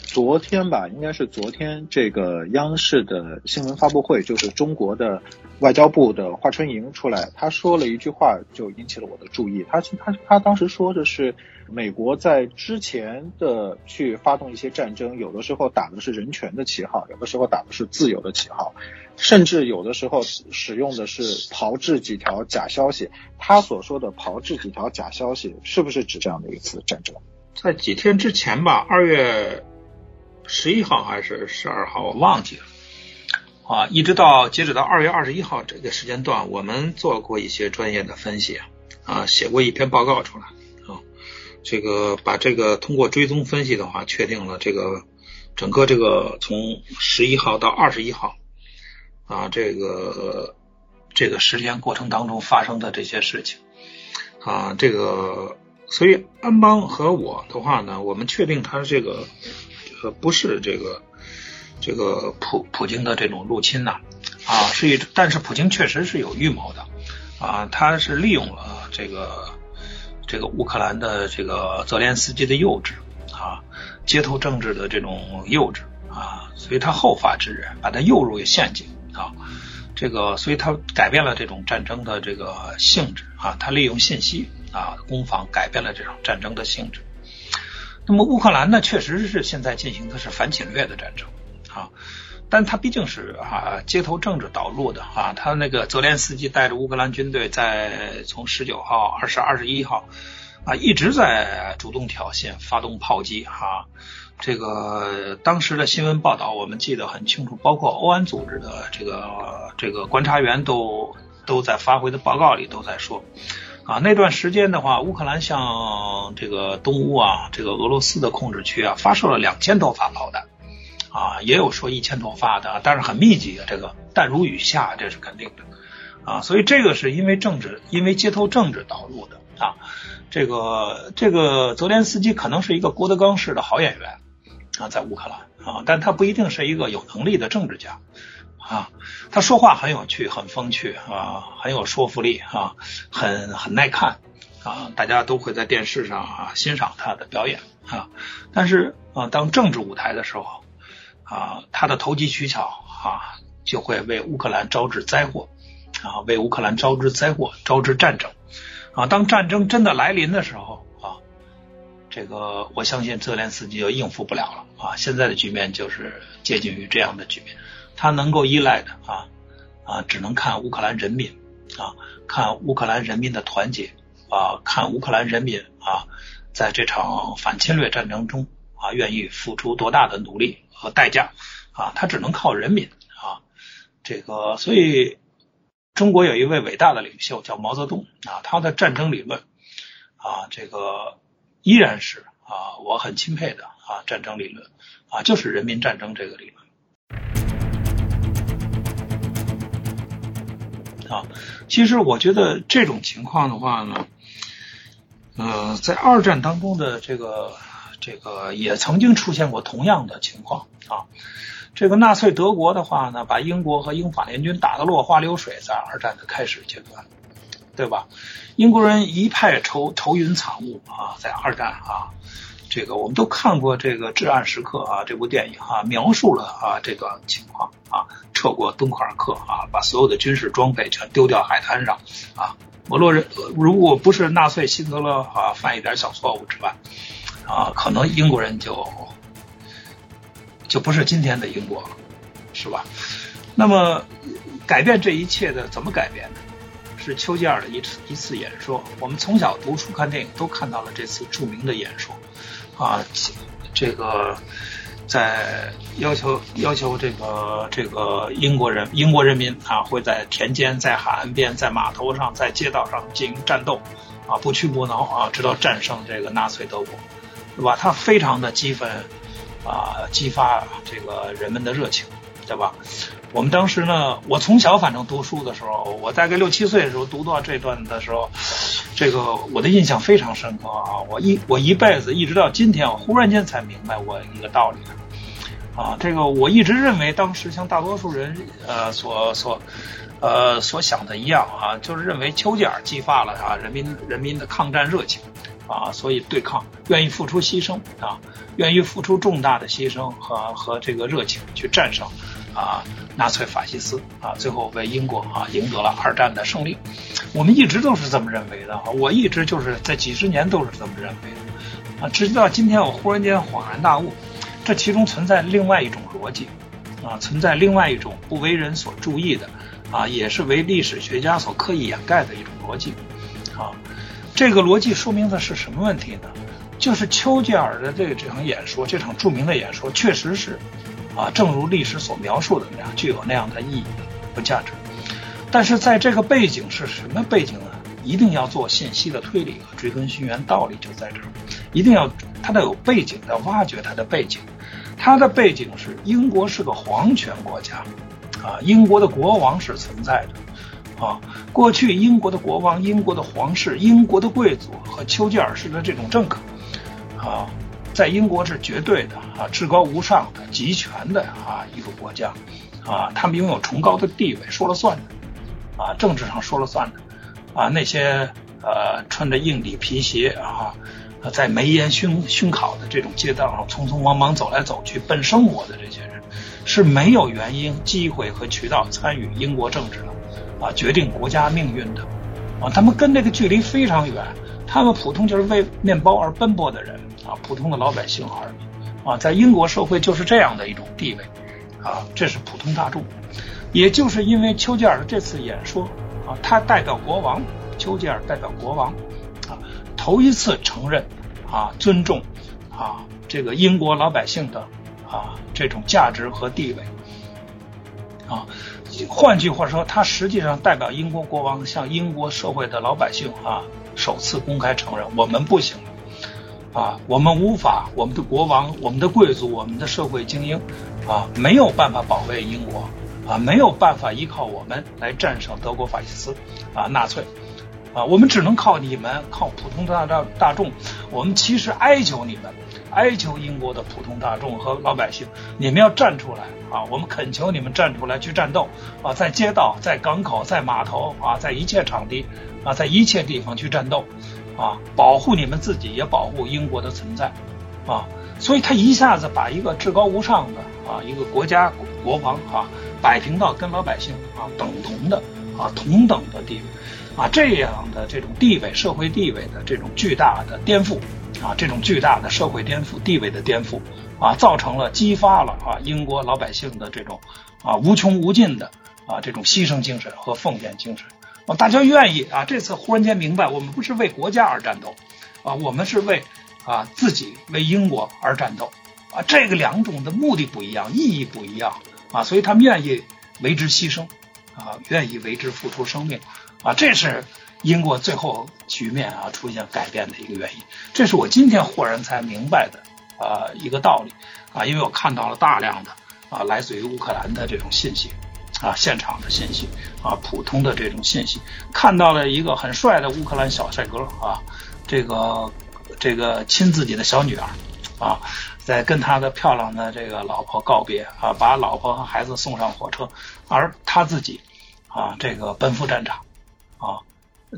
昨天吧，应该是昨天，这个央视的新闻发布会，就是中国的外交部的华春莹出来，他说了一句话，就引起了我的注意。他他他当时说的是，美国在之前的去发动一些战争，有的时候打的是人权的旗号，有的时候打的是自由的旗号，甚至有的时候使用的是炮制几条假消息。他所说的炮制几条假消息，是不是指这样的一次战争？在几天之前吧，二月。十一号还是十二号，我忘记了啊！一直到截止到二月二十一号这个时间段，我们做过一些专业的分析啊，写过一篇报告出来。这个把这个通过追踪分析的话，确定了这个整个这个从十一号到二十一号啊，这个这个时间过程当中发生的这些事情啊，这个所以安邦和我的话呢，我们确定他这个。呃，不是这个这个普普京的这种入侵呐，啊，是一，但是普京确实是有预谋的，啊，他是利用了这个这个乌克兰的这个泽连斯基的幼稚啊，街头政治的这种幼稚啊，所以他后发制人，把他诱入陷阱啊，这个，所以他改变了这种战争的这个性质啊，他利用信息啊攻防改变了这种战争的性质。那么乌克兰呢，确实是现在进行的是反侵略的战争啊，但他毕竟是啊街头政治导入的啊，他那个泽连斯基带着乌克兰军队在从十九号、二十二十一号啊一直在主动挑衅、发动炮击啊，这个当时的新闻报道我们记得很清楚，包括欧安组织的这个这个观察员都都在发回的报告里都在说。啊，那段时间的话，乌克兰向这个东乌啊，这个俄罗斯的控制区啊，发射了两千多发炮弹，啊，也有说一千多发的，但是很密集啊，这个弹如雨下，这是肯定的，啊，所以这个是因为政治，因为街头政治导入的啊，这个这个泽连斯基可能是一个郭德纲式的好演员啊，在乌克兰啊，但他不一定是一个有能力的政治家。啊，他说话很有趣，很风趣啊，很有说服力啊，很很耐看啊，大家都会在电视上啊欣赏他的表演啊。但是啊，当政治舞台的时候啊，他的投机取巧啊，就会为乌克兰招致灾祸啊，为乌克兰招致灾祸，招致战争啊。当战争真的来临的时候啊，这个我相信泽连斯基就应付不了了啊！现在的局面就是接近于这样的局面，他能够依赖的啊啊，只能看乌克兰人民啊，看乌克兰人民的团结啊，看乌克兰人民啊，在这场反侵略战争中啊，愿意付出多大的努力和代价啊，他只能靠人民啊。这个，所以中国有一位伟大的领袖叫毛泽东啊，他的战争理论啊，这个。依然是啊，我很钦佩的啊，战争理论啊，就是人民战争这个理论啊。其实我觉得这种情况的话呢，呃，在二战当中的这个这个也曾经出现过同样的情况啊。这个纳粹德国的话呢，把英国和英法联军打得落花流水，在二战的开始阶段。对吧？英国人一派愁愁云惨雾啊，在二战啊，这个我们都看过这个《至暗时刻》啊，这部电影啊，描述了啊这个情况啊，撤过敦刻尔克啊，把所有的军事装备全丢掉海滩上啊。俄罗人如果不是纳粹希特勒啊犯一点小错误之外啊，可能英国人就就不是今天的英国了，是吧？那么改变这一切的怎么改变呢？是丘吉尔的一次一次演说，我们从小读书看电影都看到了这次著名的演说，啊，这个在要求要求这个这个英国人英国人民啊会在田间、在海岸边、在码头上、在街道上进行战斗，啊不屈不挠啊，直到战胜这个纳粹德国，对吧？他非常的激愤啊，激发这个人们的热情，对吧？我们当时呢，我从小反正读书的时候，我大概六七岁的时候读到这段的时候，这个我的印象非常深刻啊！我一我一辈子一直到今天，我忽然间才明白我一个道理啊！这个我一直认为，当时像大多数人呃所所呃所想的一样啊，就是认为丘吉尔激发了啊人民人民的抗战热情啊，所以对抗，愿意付出牺牲啊，愿意付出重大的牺牲和和这个热情去战胜。啊，纳粹法西斯啊，最后为英国啊赢得了二战的胜利。我们一直都是这么认为的，我一直就是在几十年都是这么认为的啊。直到今天，我忽然间恍然大悟，这其中存在另外一种逻辑啊，存在另外一种不为人所注意的啊，也是为历史学家所刻意掩盖的一种逻辑。这个逻辑说明的是什么问题呢？就是丘吉尔的这个这场演说，这场著名的演说，确实是。啊，正如历史所描述的那样，具有那样的意义和价值。但是在这个背景是什么背景呢？一定要做信息的推理和追根寻源，道理就在这儿。一定要它得有背景，要挖掘它的背景。它的背景是英国是个皇权国家，啊，英国的国王是存在的，啊，过去英国的国王、英国的皇室、英国的贵族和丘吉尔式的这种政客，啊。在英国是绝对的啊，至高无上的、集权的啊一个国家，啊，他们拥有崇高的地位，说了算的，啊，政治上说了算的，啊，那些呃穿着硬底皮鞋啊，在煤烟熏熏烤的这种街道上匆匆忙忙走来走去奔生活的这些人，是没有原因、机会和渠道参与英国政治的，啊，决定国家命运的，啊，他们跟这个距离非常远，他们普通就是为面包而奔波的人。啊，普通的老百姓而已，啊，在英国社会就是这样的一种地位，啊，这是普通大众。也就是因为丘吉尔的这次演说，啊，他代表国王，丘吉尔代表国王，啊，头一次承认，啊，尊重，啊，这个英国老百姓的，啊，这种价值和地位，啊，换句话说，他实际上代表英国国王向英国社会的老百姓，啊，首次公开承认，我们不行。啊，我们无法，我们的国王、我们的贵族、我们的社会精英，啊，没有办法保卫英国，啊，没有办法依靠我们来战胜德国法西斯，啊，纳粹，啊，我们只能靠你们，靠普通的大大大众。我们其实哀求你们，哀求英国的普通大众和老百姓，你们要站出来，啊，我们恳求你们站出来去战斗，啊，在街道、在港口、在码头，啊，在一切场地，啊，在一切地方去战斗。啊，保护你们自己，也保护英国的存在，啊，所以他一下子把一个至高无上的啊一个国家国王啊摆平到跟老百姓啊等同的啊同等的地位，啊这样的这种地位社会地位的这种巨大的颠覆啊这种巨大的社会颠覆、地位的颠覆啊，造成了激发了啊英国老百姓的这种啊无穷无尽的啊这种牺牲精神和奉献精神。啊，大家愿意啊这次忽然间明白，我们不是为国家而战斗啊，我们是为啊自己为英国而战斗啊，这个两种的目的不一样，意义不一样啊，所以他们愿意为之牺牲啊，愿意为之付出生命啊，这是。英国最后局面啊出现改变的一个原因，这是我今天忽然才明白的啊一个道理啊，因为我看到了大量的啊来自于乌克兰的这种信息啊现场的信息啊普通的这种信息，看到了一个很帅的乌克兰小帅哥啊，这个这个亲自己的小女儿啊，在跟他的漂亮的这个老婆告别啊，把老婆和孩子送上火车，而他自己啊这个奔赴战场啊。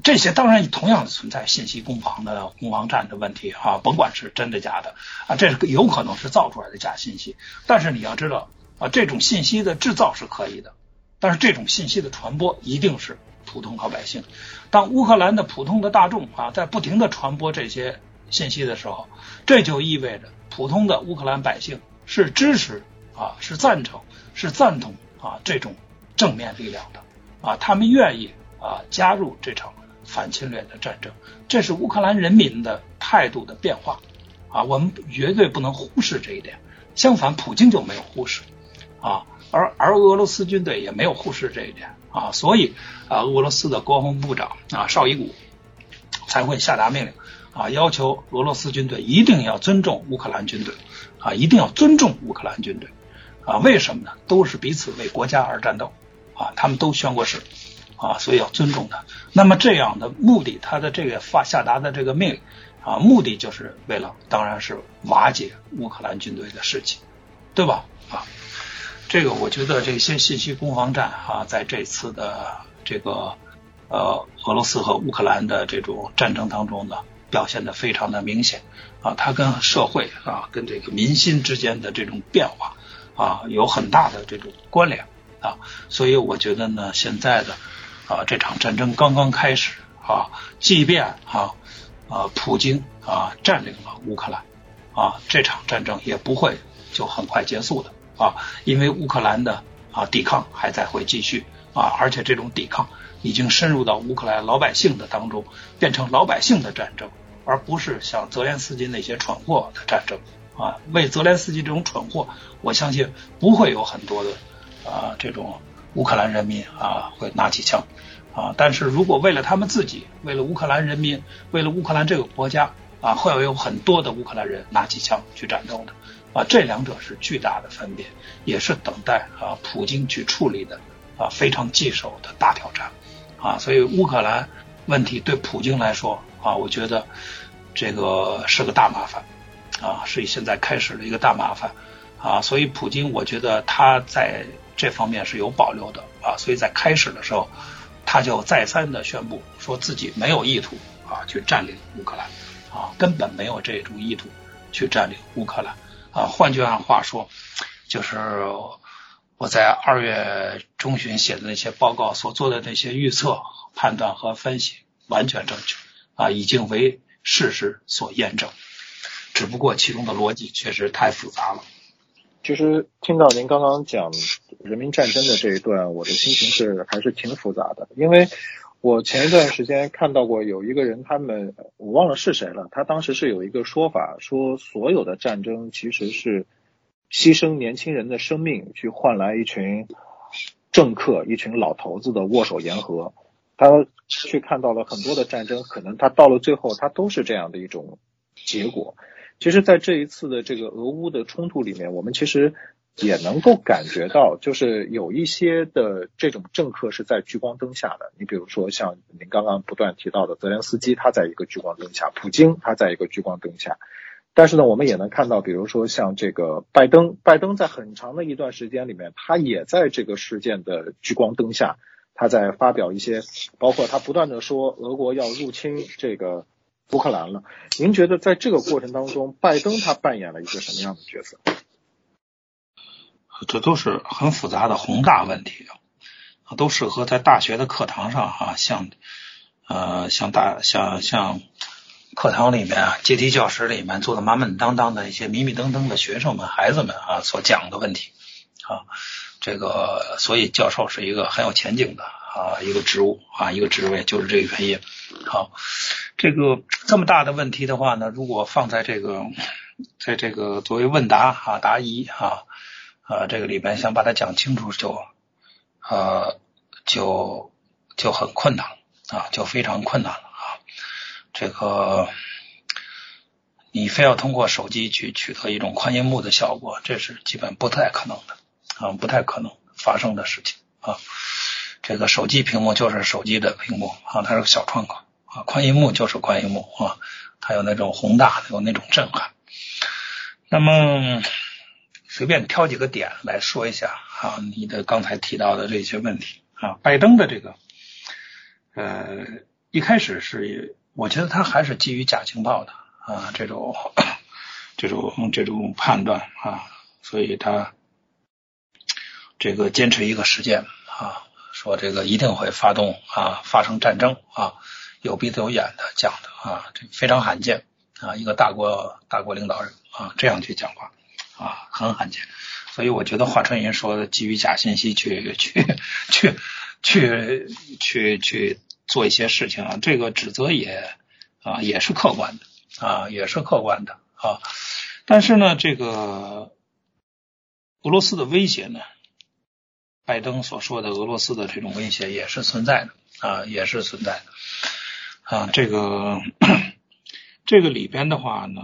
这些当然同样存在信息攻防的攻防战的问题啊，甭管是真的假的啊，这是有可能是造出来的假信息。但是你要知道啊，这种信息的制造是可以的，但是这种信息的传播一定是普通老百姓。当乌克兰的普通的大众啊在不停的传播这些信息的时候，这就意味着普通的乌克兰百姓是支持啊，是赞成，是赞同啊这种正面力量的啊，他们愿意啊加入这场。反侵略的战争，这是乌克兰人民的态度的变化啊！我们绝对不能忽视这一点。相反，普京就没有忽视啊，而而俄罗斯军队也没有忽视这一点啊，所以啊，俄罗斯的国防部长啊绍伊古才会下达命令啊，要求俄罗斯军队一定要尊重乌克兰军队啊，一定要尊重乌克兰军队啊！为什么呢？都是彼此为国家而战斗啊，他们都宣过誓。啊，所以要尊重他。那么这样的目的，他的这个发下达的这个命令啊，目的就是为了，当然是瓦解乌克兰军队的士气，对吧？啊，这个我觉得这些信息攻防战啊，在这次的这个呃俄罗斯和乌克兰的这种战争当中呢，表现的非常的明显啊，它跟社会啊，跟这个民心之间的这种变化啊，有很大的这种关联啊，所以我觉得呢，现在的。啊，这场战争刚刚开始啊，即便啊啊，普京啊占领了乌克兰啊，这场战争也不会就很快结束的啊，因为乌克兰的啊抵抗还在会继续啊，而且这种抵抗已经深入到乌克兰老百姓的当中，变成老百姓的战争，而不是像泽连斯基那些蠢货的战争啊。为泽连斯基这种蠢货，我相信不会有很多的啊这种。乌克兰人民啊会拿起枪啊，但是如果为了他们自己，为了乌克兰人民，为了乌克兰这个国家啊，会有很多的乌克兰人拿起枪去战斗的啊，这两者是巨大的分别，也是等待啊普京去处理的啊非常棘手的大挑战啊，所以乌克兰问题对普京来说啊，我觉得这个是个大麻烦啊，是现在开始了一个大麻烦啊，所以普京我觉得他在。这方面是有保留的啊，所以在开始的时候，他就再三的宣布说自己没有意图啊去占领乌克兰啊，根本没有这种意图去占领乌克兰啊。换句话说，就是我在二月中旬写的那些报告所做的那些预测、判断和分析完全正确啊，已经为事实所验证，只不过其中的逻辑确实太复杂了。其实听到您刚刚讲人民战争的这一段，我的心情是还是挺复杂的，因为我前一段时间看到过有一个人，他们我忘了是谁了，他当时是有一个说法，说所有的战争其实是牺牲年轻人的生命去换来一群政客、一群老头子的握手言和，他去看到了很多的战争，可能他到了最后，他都是这样的一种结果。其实，在这一次的这个俄乌的冲突里面，我们其实也能够感觉到，就是有一些的这种政客是在聚光灯下的。你比如说，像您刚刚不断提到的泽连斯基，他在一个聚光灯下；普京他在一个聚光灯下。但是呢，我们也能看到，比如说像这个拜登，拜登在很长的一段时间里面，他也在这个事件的聚光灯下，他在发表一些，包括他不断的说俄国要入侵这个。乌克兰了，您觉得在这个过程当中，拜登他扮演了一个什么样的角色？这都是很复杂的宏大问题啊，都适合在大学的课堂上啊，像呃像大像像课堂里面啊，阶梯教室里面坐的满满当当的一些迷迷瞪瞪的学生们、孩子们啊，所讲的问题啊，这个所以教授是一个很有前景的啊一个职务啊一个职位，就是这个原因。好，这个这么大的问题的话呢，如果放在这个在这个作为问答啊答疑啊啊这个里边想把它讲清楚，就呃就就很困难啊，就非常困难了啊。这个你非要通过手机去取得一种宽银幕的效果，这是基本不太可能的啊，不太可能发生的事情啊。这个手机屏幕就是手机的屏幕啊，它是个小窗口啊，宽银幕就是宽银幕啊，它有那种宏大，有那种震撼。那么随便挑几个点来说一下啊，你的刚才提到的这些问题啊，拜登的这个呃，一开始是。我觉得他还是基于假情报的啊，这种这种这种判断啊，所以他这个坚持一个时间啊，说这个一定会发动啊，发生战争啊，有鼻子有眼的讲的啊，这非常罕见啊，一个大国大国领导人啊这样去讲话啊，很罕见，所以我觉得华春莹说的基于假信息去去去去去去。做一些事情啊，这个指责也啊也是客观的啊，也是客观的啊。但是呢，这个俄罗斯的威胁呢，拜登所说的俄罗斯的这种威胁也是存在的啊，也是存在的啊。这个这个里边的话呢，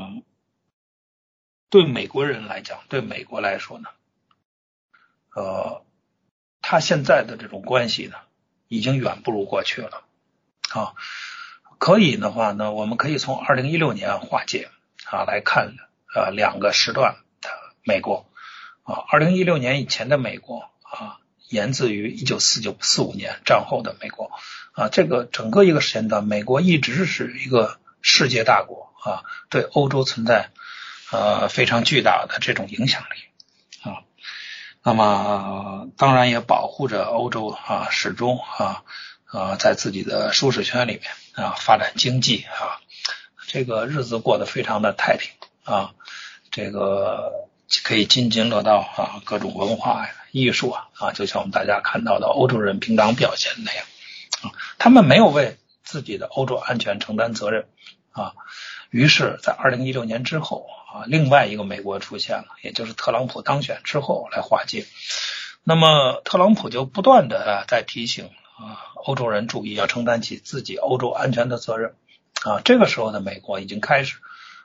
对美国人来讲，对美国来说呢，呃，他现在的这种关系呢，已经远不如过去了。啊，可以的话呢，我们可以从二零一六年化解啊来看啊两个时段的美国啊，二零一六年以前的美国啊，源自于一九四九四五年战后的美国啊，这个整个一个时间段，美国一直是一个世界大国啊，对欧洲存在呃非常巨大的这种影响力啊，那么当然也保护着欧洲啊，始终啊。啊，在自己的舒适圈里面啊，发展经济啊，这个日子过得非常的太平啊，这个可以津津乐道啊，各种文化呀、艺术啊啊，就像我们大家看到的欧洲人平常表现那样，他们没有为自己的欧洲安全承担责任啊，于是，在二零一六年之后啊，另外一个美国出现了，也就是特朗普当选之后来化解，那么特朗普就不断的在提醒。啊，欧洲人注意要承担起自己欧洲安全的责任啊！这个时候的美国已经开始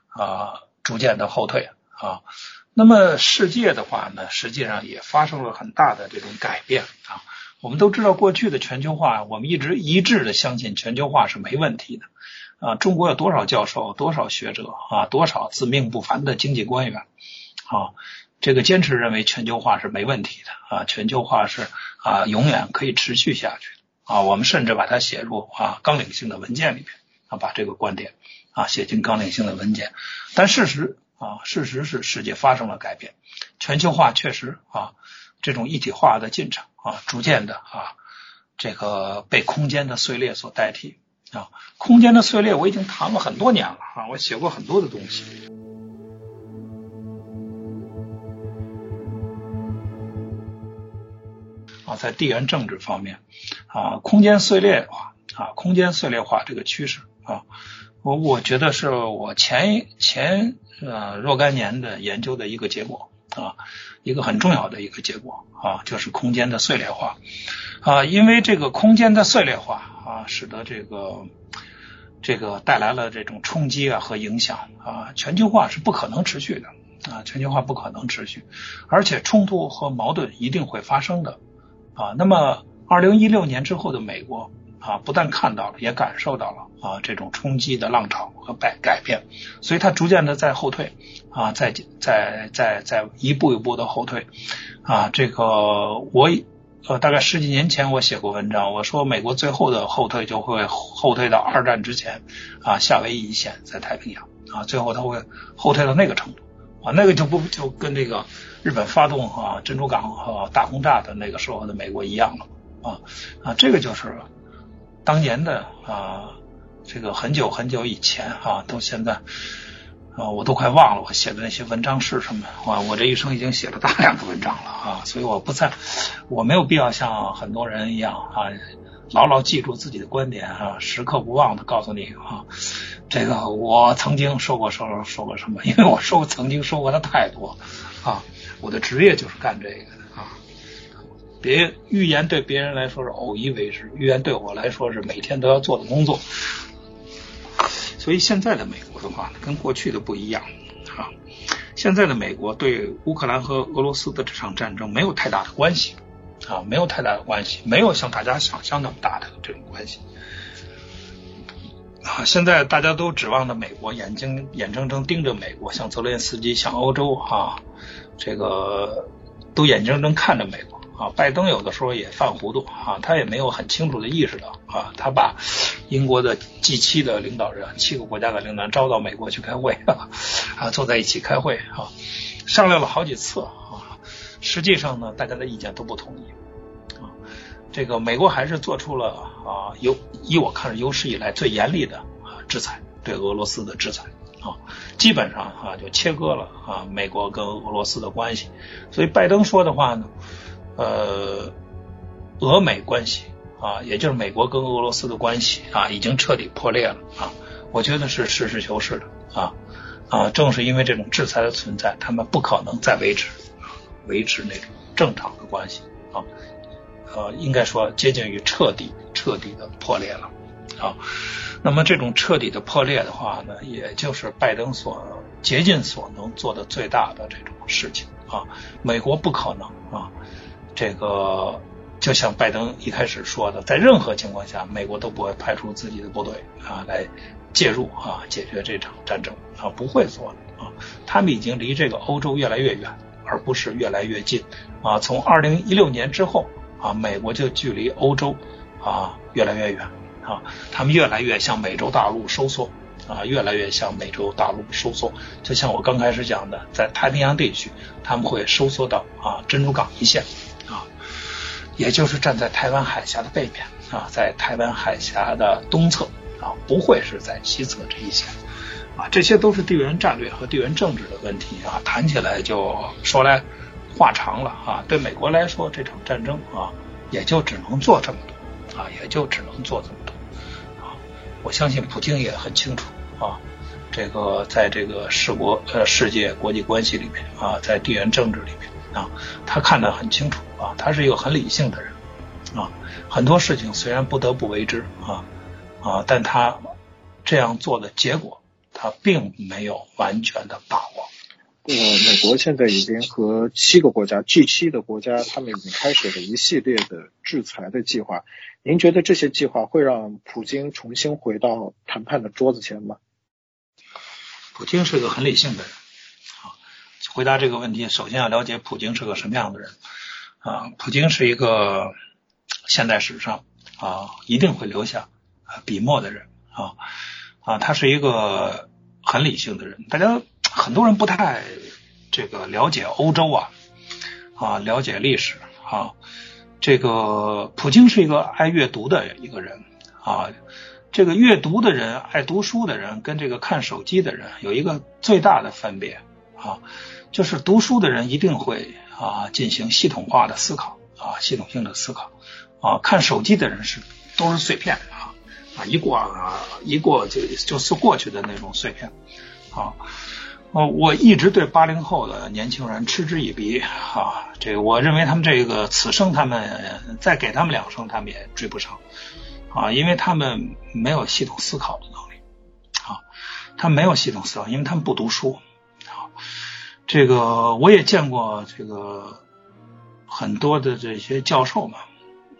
啊，逐渐的后退啊。那么世界的话呢，实际上也发生了很大的这种改变啊。我们都知道，过去的全球化，我们一直一致的相信全球化是没问题的啊。中国有多少教授、多少学者啊、多少自命不凡的经济官员啊，这个坚持认为全球化是没问题的啊，全球化是啊永远可以持续下去。啊，我们甚至把它写入啊纲领性的文件里面啊，把这个观点啊写进纲领性的文件。但事实啊，事实是世界发生了改变，全球化确实啊这种一体化的进程啊，逐渐的啊这个被空间的碎裂所代替啊。空间的碎裂我已经谈了很多年了啊，我写过很多的东西啊。在地缘政治方面，啊，空间碎裂化啊，空间碎裂化这个趋势啊，我我觉得是我前前呃若干年的研究的一个结果啊，一个很重要的一个结果啊，就是空间的碎裂化啊，因为这个空间的碎裂化啊，使得这个这个带来了这种冲击啊和影响啊，全球化是不可能持续的啊，全球化不可能持续，而且冲突和矛盾一定会发生的。啊，那么二零一六年之后的美国啊，不但看到了，也感受到了啊这种冲击的浪潮和改改变，所以它逐渐的在后退啊，在在在在一步一步的后退啊。这个我呃大概十几年前我写过文章，我说美国最后的后退就会后退到二战之前啊夏威夷一线在太平洋啊，最后它会后退到那个程度啊，那个就不就跟这个。日本发动啊珍珠港啊大轰炸的那个时候的美国一样了啊啊这个就是当年的啊这个很久很久以前啊，到现在啊，我都快忘了我写的那些文章是什么啊。我这一生已经写了大量的文章了啊，所以我不再，我没有必要像很多人一样啊，牢牢记住自己的观点啊，时刻不忘的告诉你啊，这个我曾经说过说说过什么，因为我说过曾经说过的太多啊，我的职业就是干这个的啊。别预言对别人来说是偶一为之，预言对我来说是每天都要做的工作。所以现在的美国的话，跟过去的不一样啊。现在的美国对乌克兰和俄罗斯的这场战争没有太大的关系啊，没有太大的关系，没有像大家想象那么大的这种关系啊。现在大家都指望着美国，眼睛眼睁睁盯着美国，像泽连斯基，像欧洲啊，这个都眼睁睁看着美国。啊，拜登有的时候也犯糊涂啊，他也没有很清楚的意识到啊，他把英国的 G 七的领导人，七个国家的领导人招到美国去开会啊，啊坐在一起开会啊，商量了好几次啊，实际上呢，大家的意见都不统一啊，这个美国还是做出了啊有以我看是有史以来最严厉的啊制裁，对俄罗斯的制裁啊，基本上啊就切割了啊美国跟俄罗斯的关系，所以拜登说的话呢。呃，俄美关系啊，也就是美国跟俄罗斯的关系啊，已经彻底破裂了啊。我觉得是实事求是的啊啊，正是因为这种制裁的存在，他们不可能再维持维持那种正常的关系啊。呃，应该说接近于彻底彻底的破裂了啊。那么这种彻底的破裂的话呢，也就是拜登所竭尽所能做的最大的这种事情啊。美国不可能啊。这个就像拜登一开始说的，在任何情况下，美国都不会派出自己的部队啊来介入啊解决这场战争啊不会做的啊，他们已经离这个欧洲越来越远，而不是越来越近啊。从二零一六年之后啊，美国就距离欧洲啊越来越远啊，他们越来越向美洲大陆收缩啊，越来越向美洲大陆收缩。就像我刚开始讲的，在太平洋地区，他们会收缩到啊珍珠港一线。也就是站在台湾海峡的背面啊，在台湾海峡的东侧啊，不会是在西侧这一线啊，这些都是地缘战略和地缘政治的问题啊，谈起来就说来话长了啊。对美国来说，这场战争啊，也就只能做这么多啊，也就只能做这么多啊。我相信普京也很清楚啊，这个在这个世国呃世界国际关系里面啊，在地缘政治里面。啊，他看得很清楚啊，他是一个很理性的人啊。很多事情虽然不得不为之啊啊，但他这样做的结果，他并没有完全的把握。呃，美国现在已经和七个国家 G 七的国家，他们已经开始了一系列的制裁的计划。您觉得这些计划会让普京重新回到谈判的桌子前吗？普京是个很理性的人。回答这个问题，首先要了解普京是个什么样的人啊？普京是一个现代史上啊一定会留下笔墨的人啊啊，他是一个很理性的人。大家很多人不太这个了解欧洲啊啊，了解历史啊。这个普京是一个爱阅读的一个人啊。这个阅读的人、爱读书的人，跟这个看手机的人有一个最大的分别啊。就是读书的人一定会啊进行系统化的思考啊系统性的思考啊看手机的人是都是碎片啊啊一过啊一过就就是过去的那种碎片啊哦我一直对八零后的年轻人嗤之以鼻啊这个我认为他们这个此生他们再给他们两生他们也追不上啊因为他们没有系统思考的能力啊他没有系统思考因为他们不读书。这个我也见过，这个很多的这些教授们，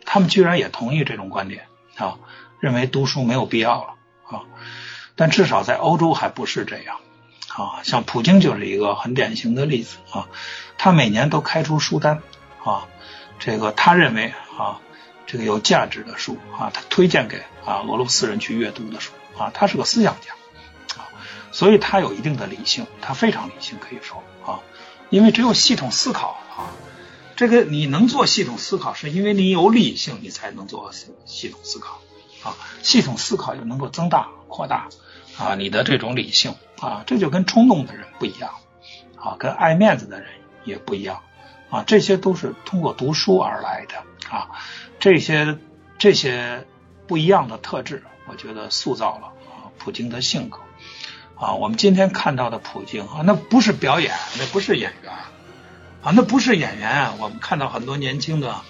他们居然也同意这种观点啊，认为读书没有必要了啊。但至少在欧洲还不是这样啊。像普京就是一个很典型的例子啊，他每年都开出书单啊，这个他认为啊，这个有价值的书啊，他推荐给啊俄罗斯人去阅读的书啊，他是个思想家啊。所以他有一定的理性，他非常理性，可以说，因为只有系统思考啊，这个你能做系统思考，是因为你有理性，你才能做系统思考啊，系统思考又能够增大扩大啊你的这种理性啊，这就跟冲动的人不一样啊，跟爱面子的人也不一样啊，这些都是通过读书而来的啊，这些这些不一样的特质，我觉得塑造了啊普京的性格啊，我们今天看到的普京啊，那不是表演，那不是演员啊，那不是演员啊，我们看到很多年轻的。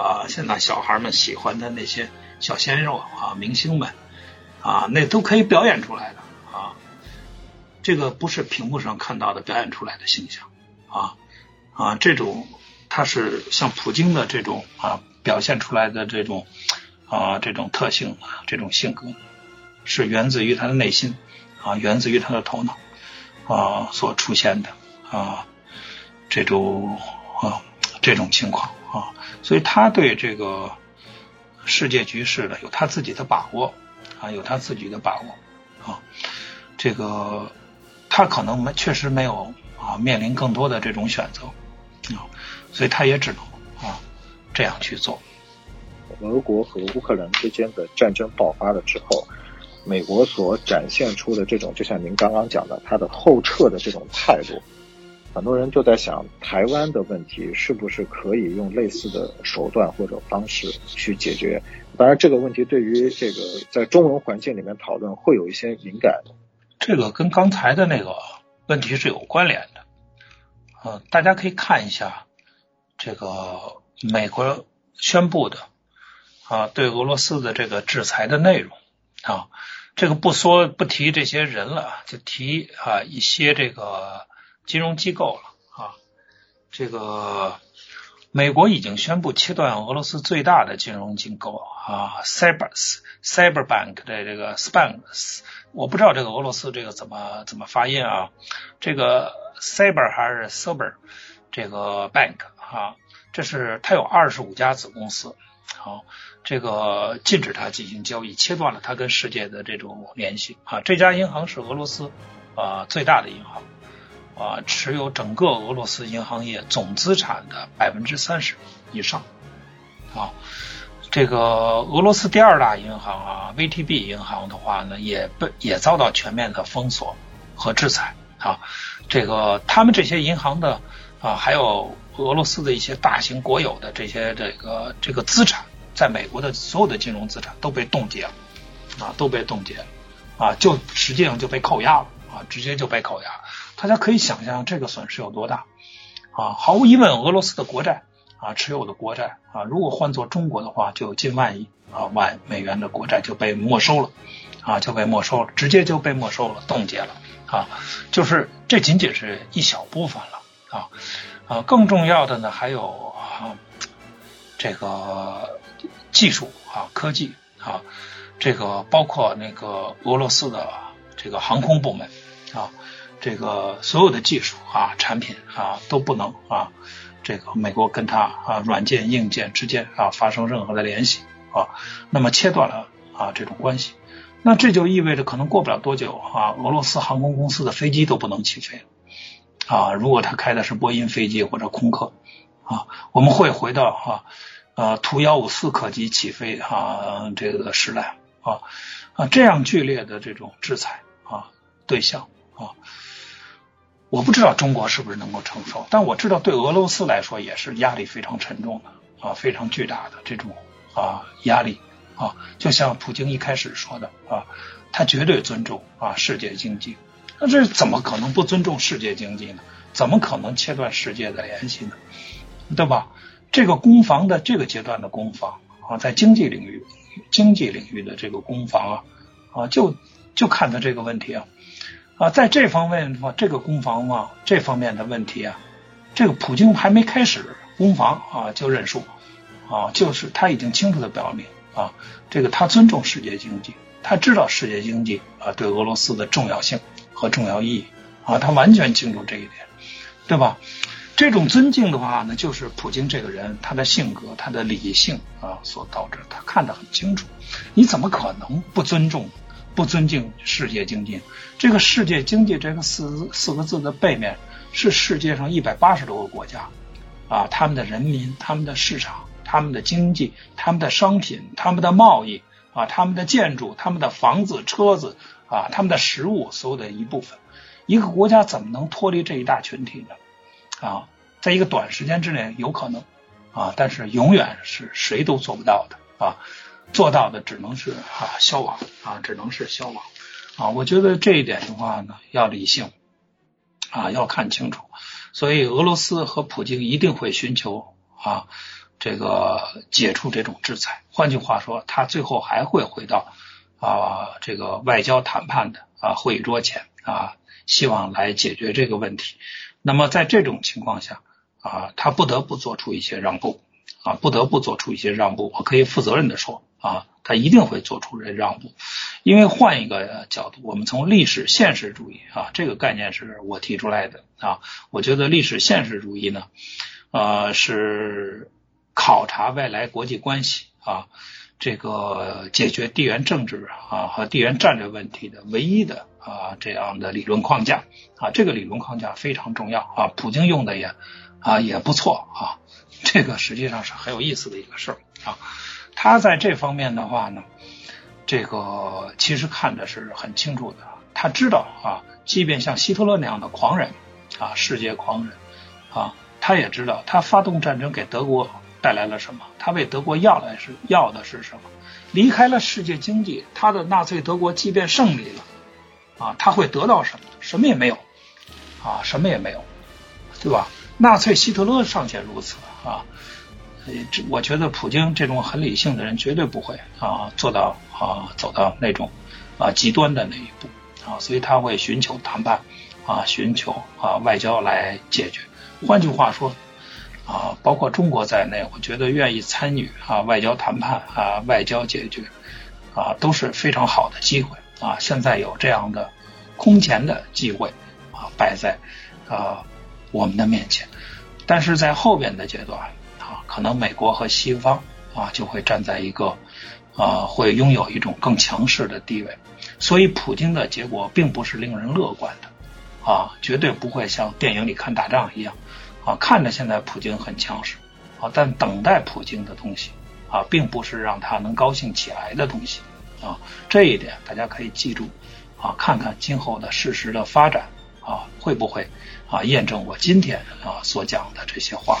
啊，现在小孩们喜欢的那些小鲜肉啊，明星们啊，那都可以表演出来的啊。这个不是屏幕上看到的表演出来的形象啊啊，这种他是像普京的这种啊表现出来的这种啊这种特性啊这种性格，是源自于他的内心啊，源自于他的头脑啊所出现的啊这种啊这种情况。啊，所以他对这个世界局势呢，有他自己的把握啊，有他自己的把握啊。这个他可能没确实没有啊，面临更多的这种选择啊，所以他也只能啊这样去做。俄国和乌克兰之间的战争爆发了之后，美国所展现出的这种，就像您刚刚讲的，他的后撤的这种态度。很多人就在想，台湾的问题是不是可以用类似的手段或者方式去解决？当然，这个问题对于这个在中文环境里面讨论会有一些敏感。这个跟刚才的那个问题是有关联的。呃，大家可以看一下这个美国宣布的啊对俄罗斯的这个制裁的内容啊，这个不说不提这些人了，就提啊一些这个。金融机构了啊，这个美国已经宣布切断俄罗斯最大的金融机构啊，Cyber Cyberbank 的这个 Spank，我不知道这个俄罗斯这个怎么怎么发音啊，这个 Cyber 还是 Cyber 这个 Bank 啊，这是它有二十五家子公司，好，这个禁止它进行交易，切断了它跟世界的这种联系啊，这家银行是俄罗斯啊最大的银行。啊，持有整个俄罗斯银行业总资产的百分之三十以上啊。这个俄罗斯第二大银行啊，VTB 银行的话呢，也被也遭到全面的封锁和制裁啊。这个他们这些银行的啊，还有俄罗斯的一些大型国有的这些这个这个资产，在美国的所有的金融资产都被冻结了啊，都被冻结了啊，就实际上就被扣押了啊，直接就被扣押。大家可以想象这个损失有多大啊！毫无疑问，俄罗斯的国债啊，持有的国债啊，如果换做中国的话，就有近万亿啊万美元的国债就被没收了啊，就被没收了，直接就被没收了，冻结了啊！就是这仅仅是一小部分了啊啊！更重要的呢，还有啊这个技术啊科技啊，这个包括那个俄罗斯的这个航空部门啊。这个所有的技术啊、产品啊都不能啊，这个美国跟他啊软件、硬件之间啊发生任何的联系啊，那么切断了啊这种关系，那这就意味着可能过不了多久啊，俄罗斯航空公司的飞机都不能起飞啊。如果他开的是波音飞机或者空客啊，我们会回到啊呃图幺五四客机起飞啊这个时代啊啊这样剧烈的这种制裁啊对象啊。我不知道中国是不是能够承受，但我知道对俄罗斯来说也是压力非常沉重的啊，非常巨大的这种啊压力啊，就像普京一开始说的啊，他绝对尊重啊世界经济，那这怎么可能不尊重世界经济呢？怎么可能切断世界的联系呢？对吧？这个攻防的这个阶段的攻防啊，在经济领域经济领域的这个攻防啊啊，就就看他这个问题啊。啊，在这方面的话，这个攻防啊，这方面的问题啊，这个普京还没开始攻防啊，就认输啊，就是他已经清楚的表明啊，这个他尊重世界经济，他知道世界经济啊对俄罗斯的重要性和重要意义啊，他完全清楚这一点，对吧？这种尊敬的话呢，就是普京这个人他的性格、他的理性啊所导致，他看得很清楚，你怎么可能不尊重？不尊敬世界经济，这个世界经济这个四四个字的背面是世界上一百八十多个国家啊，他们的人民、他们的市场、他们的经济、他们的商品、他们的贸易啊，他们的建筑、他们的房子、车子啊，他们的食物，所有的一部分。一个国家怎么能脱离这一大群体呢？啊，在一个短时间之内有可能啊，但是永远是谁都做不到的啊，做到的只能是啊消亡啊，只能是消亡啊。我觉得这一点的话呢，要理性啊，要看清楚。所以俄罗斯和普京一定会寻求啊。这个解除这种制裁，换句话说，他最后还会回到啊这个外交谈判的啊会议桌前啊，希望来解决这个问题。那么在这种情况下啊，他不得不做出一些让步啊，不得不做出一些让步。我可以负责任的说啊，他一定会做出这让步，因为换一个角度，我们从历史现实主义啊这个概念是我提出来的啊，我觉得历史现实主义呢，呃是。考察外来国际关系啊，这个解决地缘政治啊和地缘战略问题的唯一的啊这样的理论框架啊，这个理论框架非常重要啊。普京用的也啊也不错啊，这个实际上是很有意思的一个事儿啊。他在这方面的话呢，这个其实看的是很清楚的，他知道啊，即便像希特勒那样的狂人啊，世界狂人啊，他也知道他发动战争给德国。带来了什么？他为德国要来是要的是什么？离开了世界经济，他的纳粹德国即便胜利了，啊，他会得到什么？什么也没有，啊，什么也没有，对吧？纳粹希特勒尚且如此啊，这我觉得普京这种很理性的人绝对不会啊做到啊走到那种啊极端的那一步啊，所以他会寻求谈判啊，寻求啊外交来解决。换句话说。啊，包括中国在内，我觉得愿意参与啊外交谈判啊外交解决啊都是非常好的机会啊。现在有这样的空前的机会啊摆在啊我们的面前，但是在后边的阶段啊，可能美国和西方啊就会站在一个啊会拥有一种更强势的地位，所以普京的结果并不是令人乐观的啊，绝对不会像电影里看打仗一样。啊，看着现在普京很强势，啊，但等待普京的东西啊，并不是让他能高兴起来的东西啊，这一点大家可以记住啊，看看今后的事实的发展啊，会不会啊验证我今天啊所讲的这些话。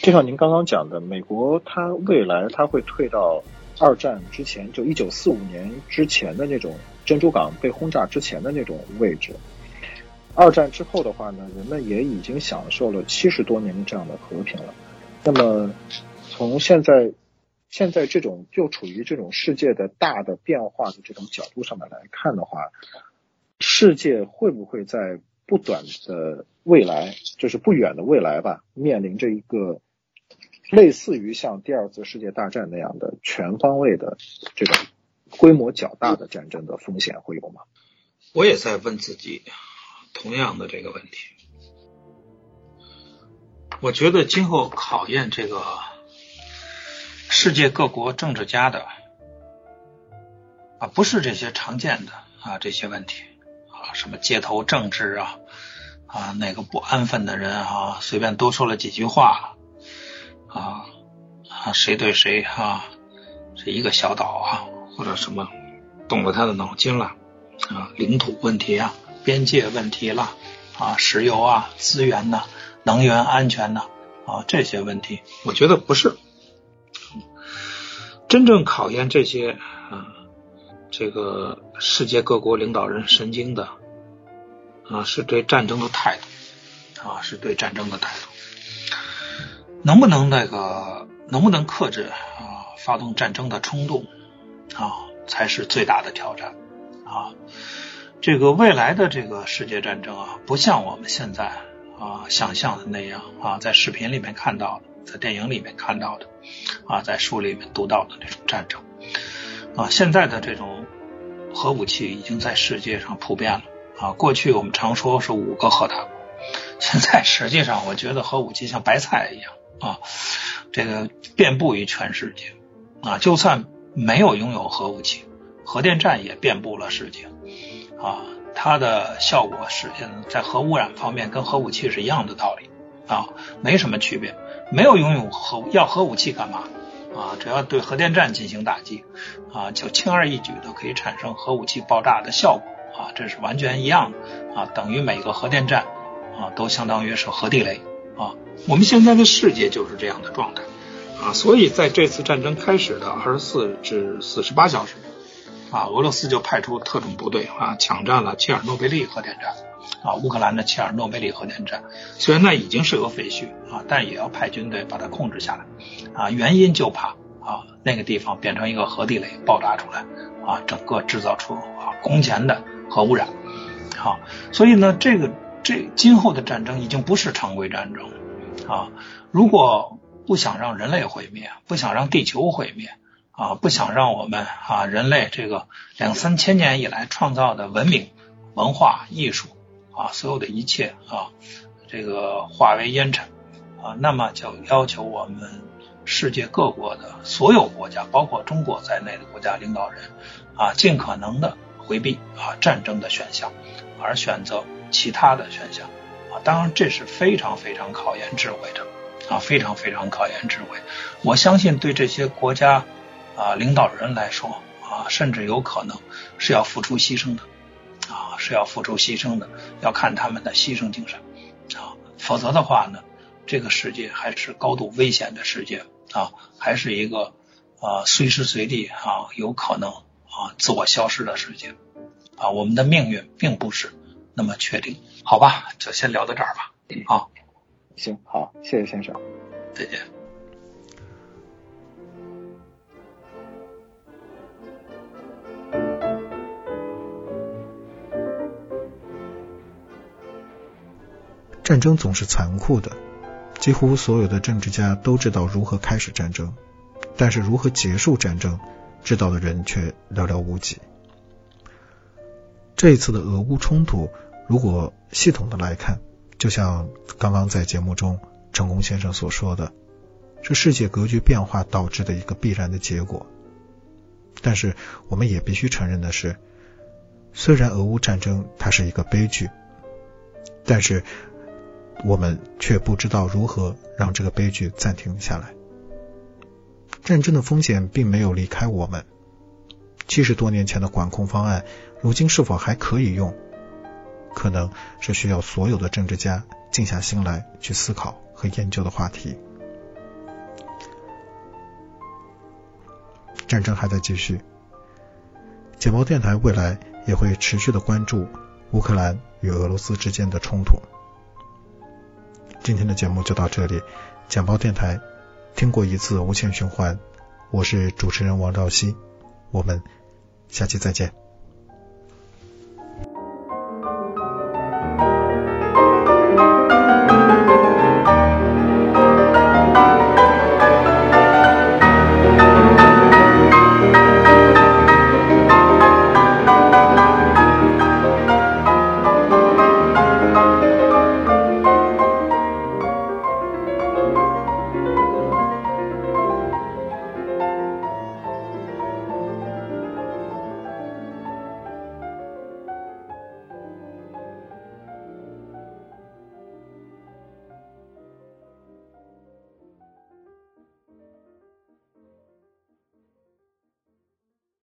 就像您刚刚讲的，美国它未来它会退到二战之前，就一九四五年之前的那种珍珠港被轰炸之前的那种位置。二战之后的话呢，人们也已经享受了七十多年的这样的和平了。那么，从现在现在这种就处于这种世界的大的变化的这种角度上面来看的话，世界会不会在不短的未来，就是不远的未来吧，面临着一个类似于像第二次世界大战那样的全方位的这种规模较大的战争的风险会有吗？我也在问自己。同样的这个问题，我觉得今后考验这个世界各国政治家的啊，不是这些常见的啊这些问题啊，什么街头政治啊啊，哪个不安分的人啊，随便多说了几句话啊啊，谁对谁啊，这一个小岛啊，或者什么动了他的脑筋了啊，领土问题啊。边界问题了啊，石油啊，资源呐，能源安全呐啊，这些问题，我觉得不是真正考验这些啊，这个世界各国领导人神经的啊，是对战争的态度啊，是对战争的态度，能不能那个，能不能克制啊，发动战争的冲动啊，才是最大的挑战啊。这个未来的这个世界战争啊，不像我们现在啊想象的那样啊，在视频里面看到的，在电影里面看到的啊，在书里面读到的那种战争啊，现在的这种核武器已经在世界上普遍了啊。过去我们常说是五个核大国，现在实际上我觉得核武器像白菜一样啊，这个遍布于全世界啊。就算没有拥有核武器，核电站也遍布了世界。啊，它的效果是在核污染方面跟核武器是一样的道理啊，没什么区别。没有拥有核要核武器干嘛啊，只要对核电站进行打击啊，就轻而易举的可以产生核武器爆炸的效果啊，这是完全一样的啊，等于每个核电站啊都相当于是核地雷啊。我们现在的世界就是这样的状态啊，所以在这次战争开始的二十四至四十八小时啊，俄罗斯就派出特种部队啊，抢占了切尔诺贝利核电站。啊，乌克兰的切尔诺贝利核电站虽然那已经是个废墟啊，但也要派军队把它控制下来啊。原因就怕啊那个地方变成一个核地雷爆炸出来啊，整个制造出啊空前的核污染。好，所以呢，这个这今后的战争已经不是常规战争啊。如果不想让人类毁灭，不想让地球毁灭啊，不想让我们啊人类这个两三千年以来创造的文明、文化、艺术。啊，所有的一切啊，这个化为烟尘啊，那么就要求我们世界各国的所有国家，包括中国在内的国家领导人啊，尽可能的回避啊战争的选项，而选择其他的选项啊。当然，这是非常非常考验智慧的啊，非常非常考验智慧。我相信对这些国家啊领导人来说啊，甚至有可能是要付出牺牲的。啊，是要付出牺牲的，要看他们的牺牲精神啊，否则的话呢，这个世界还是高度危险的世界啊，还是一个啊随时随地啊有可能啊自我消失的世界啊，我们的命运并不是那么确定，好吧，就先聊到这儿吧，啊，行，好，谢谢先生，再见。战争总是残酷的，几乎所有的政治家都知道如何开始战争，但是如何结束战争，知道的人却寥寥无几。这一次的俄乌冲突，如果系统的来看，就像刚刚在节目中成功先生所说的，是世界格局变化导致的一个必然的结果。但是我们也必须承认的是，虽然俄乌战争它是一个悲剧，但是。我们却不知道如何让这个悲剧暂停下来。战争的风险并没有离开我们。七十多年前的管控方案，如今是否还可以用？可能是需要所有的政治家静下心来去思考和研究的话题。战争还在继续，简报电台未来也会持续的关注乌克兰与俄罗斯之间的冲突。今天的节目就到这里，简报电台听过一次无限循环，我是主持人王兆熙，我们下期再见。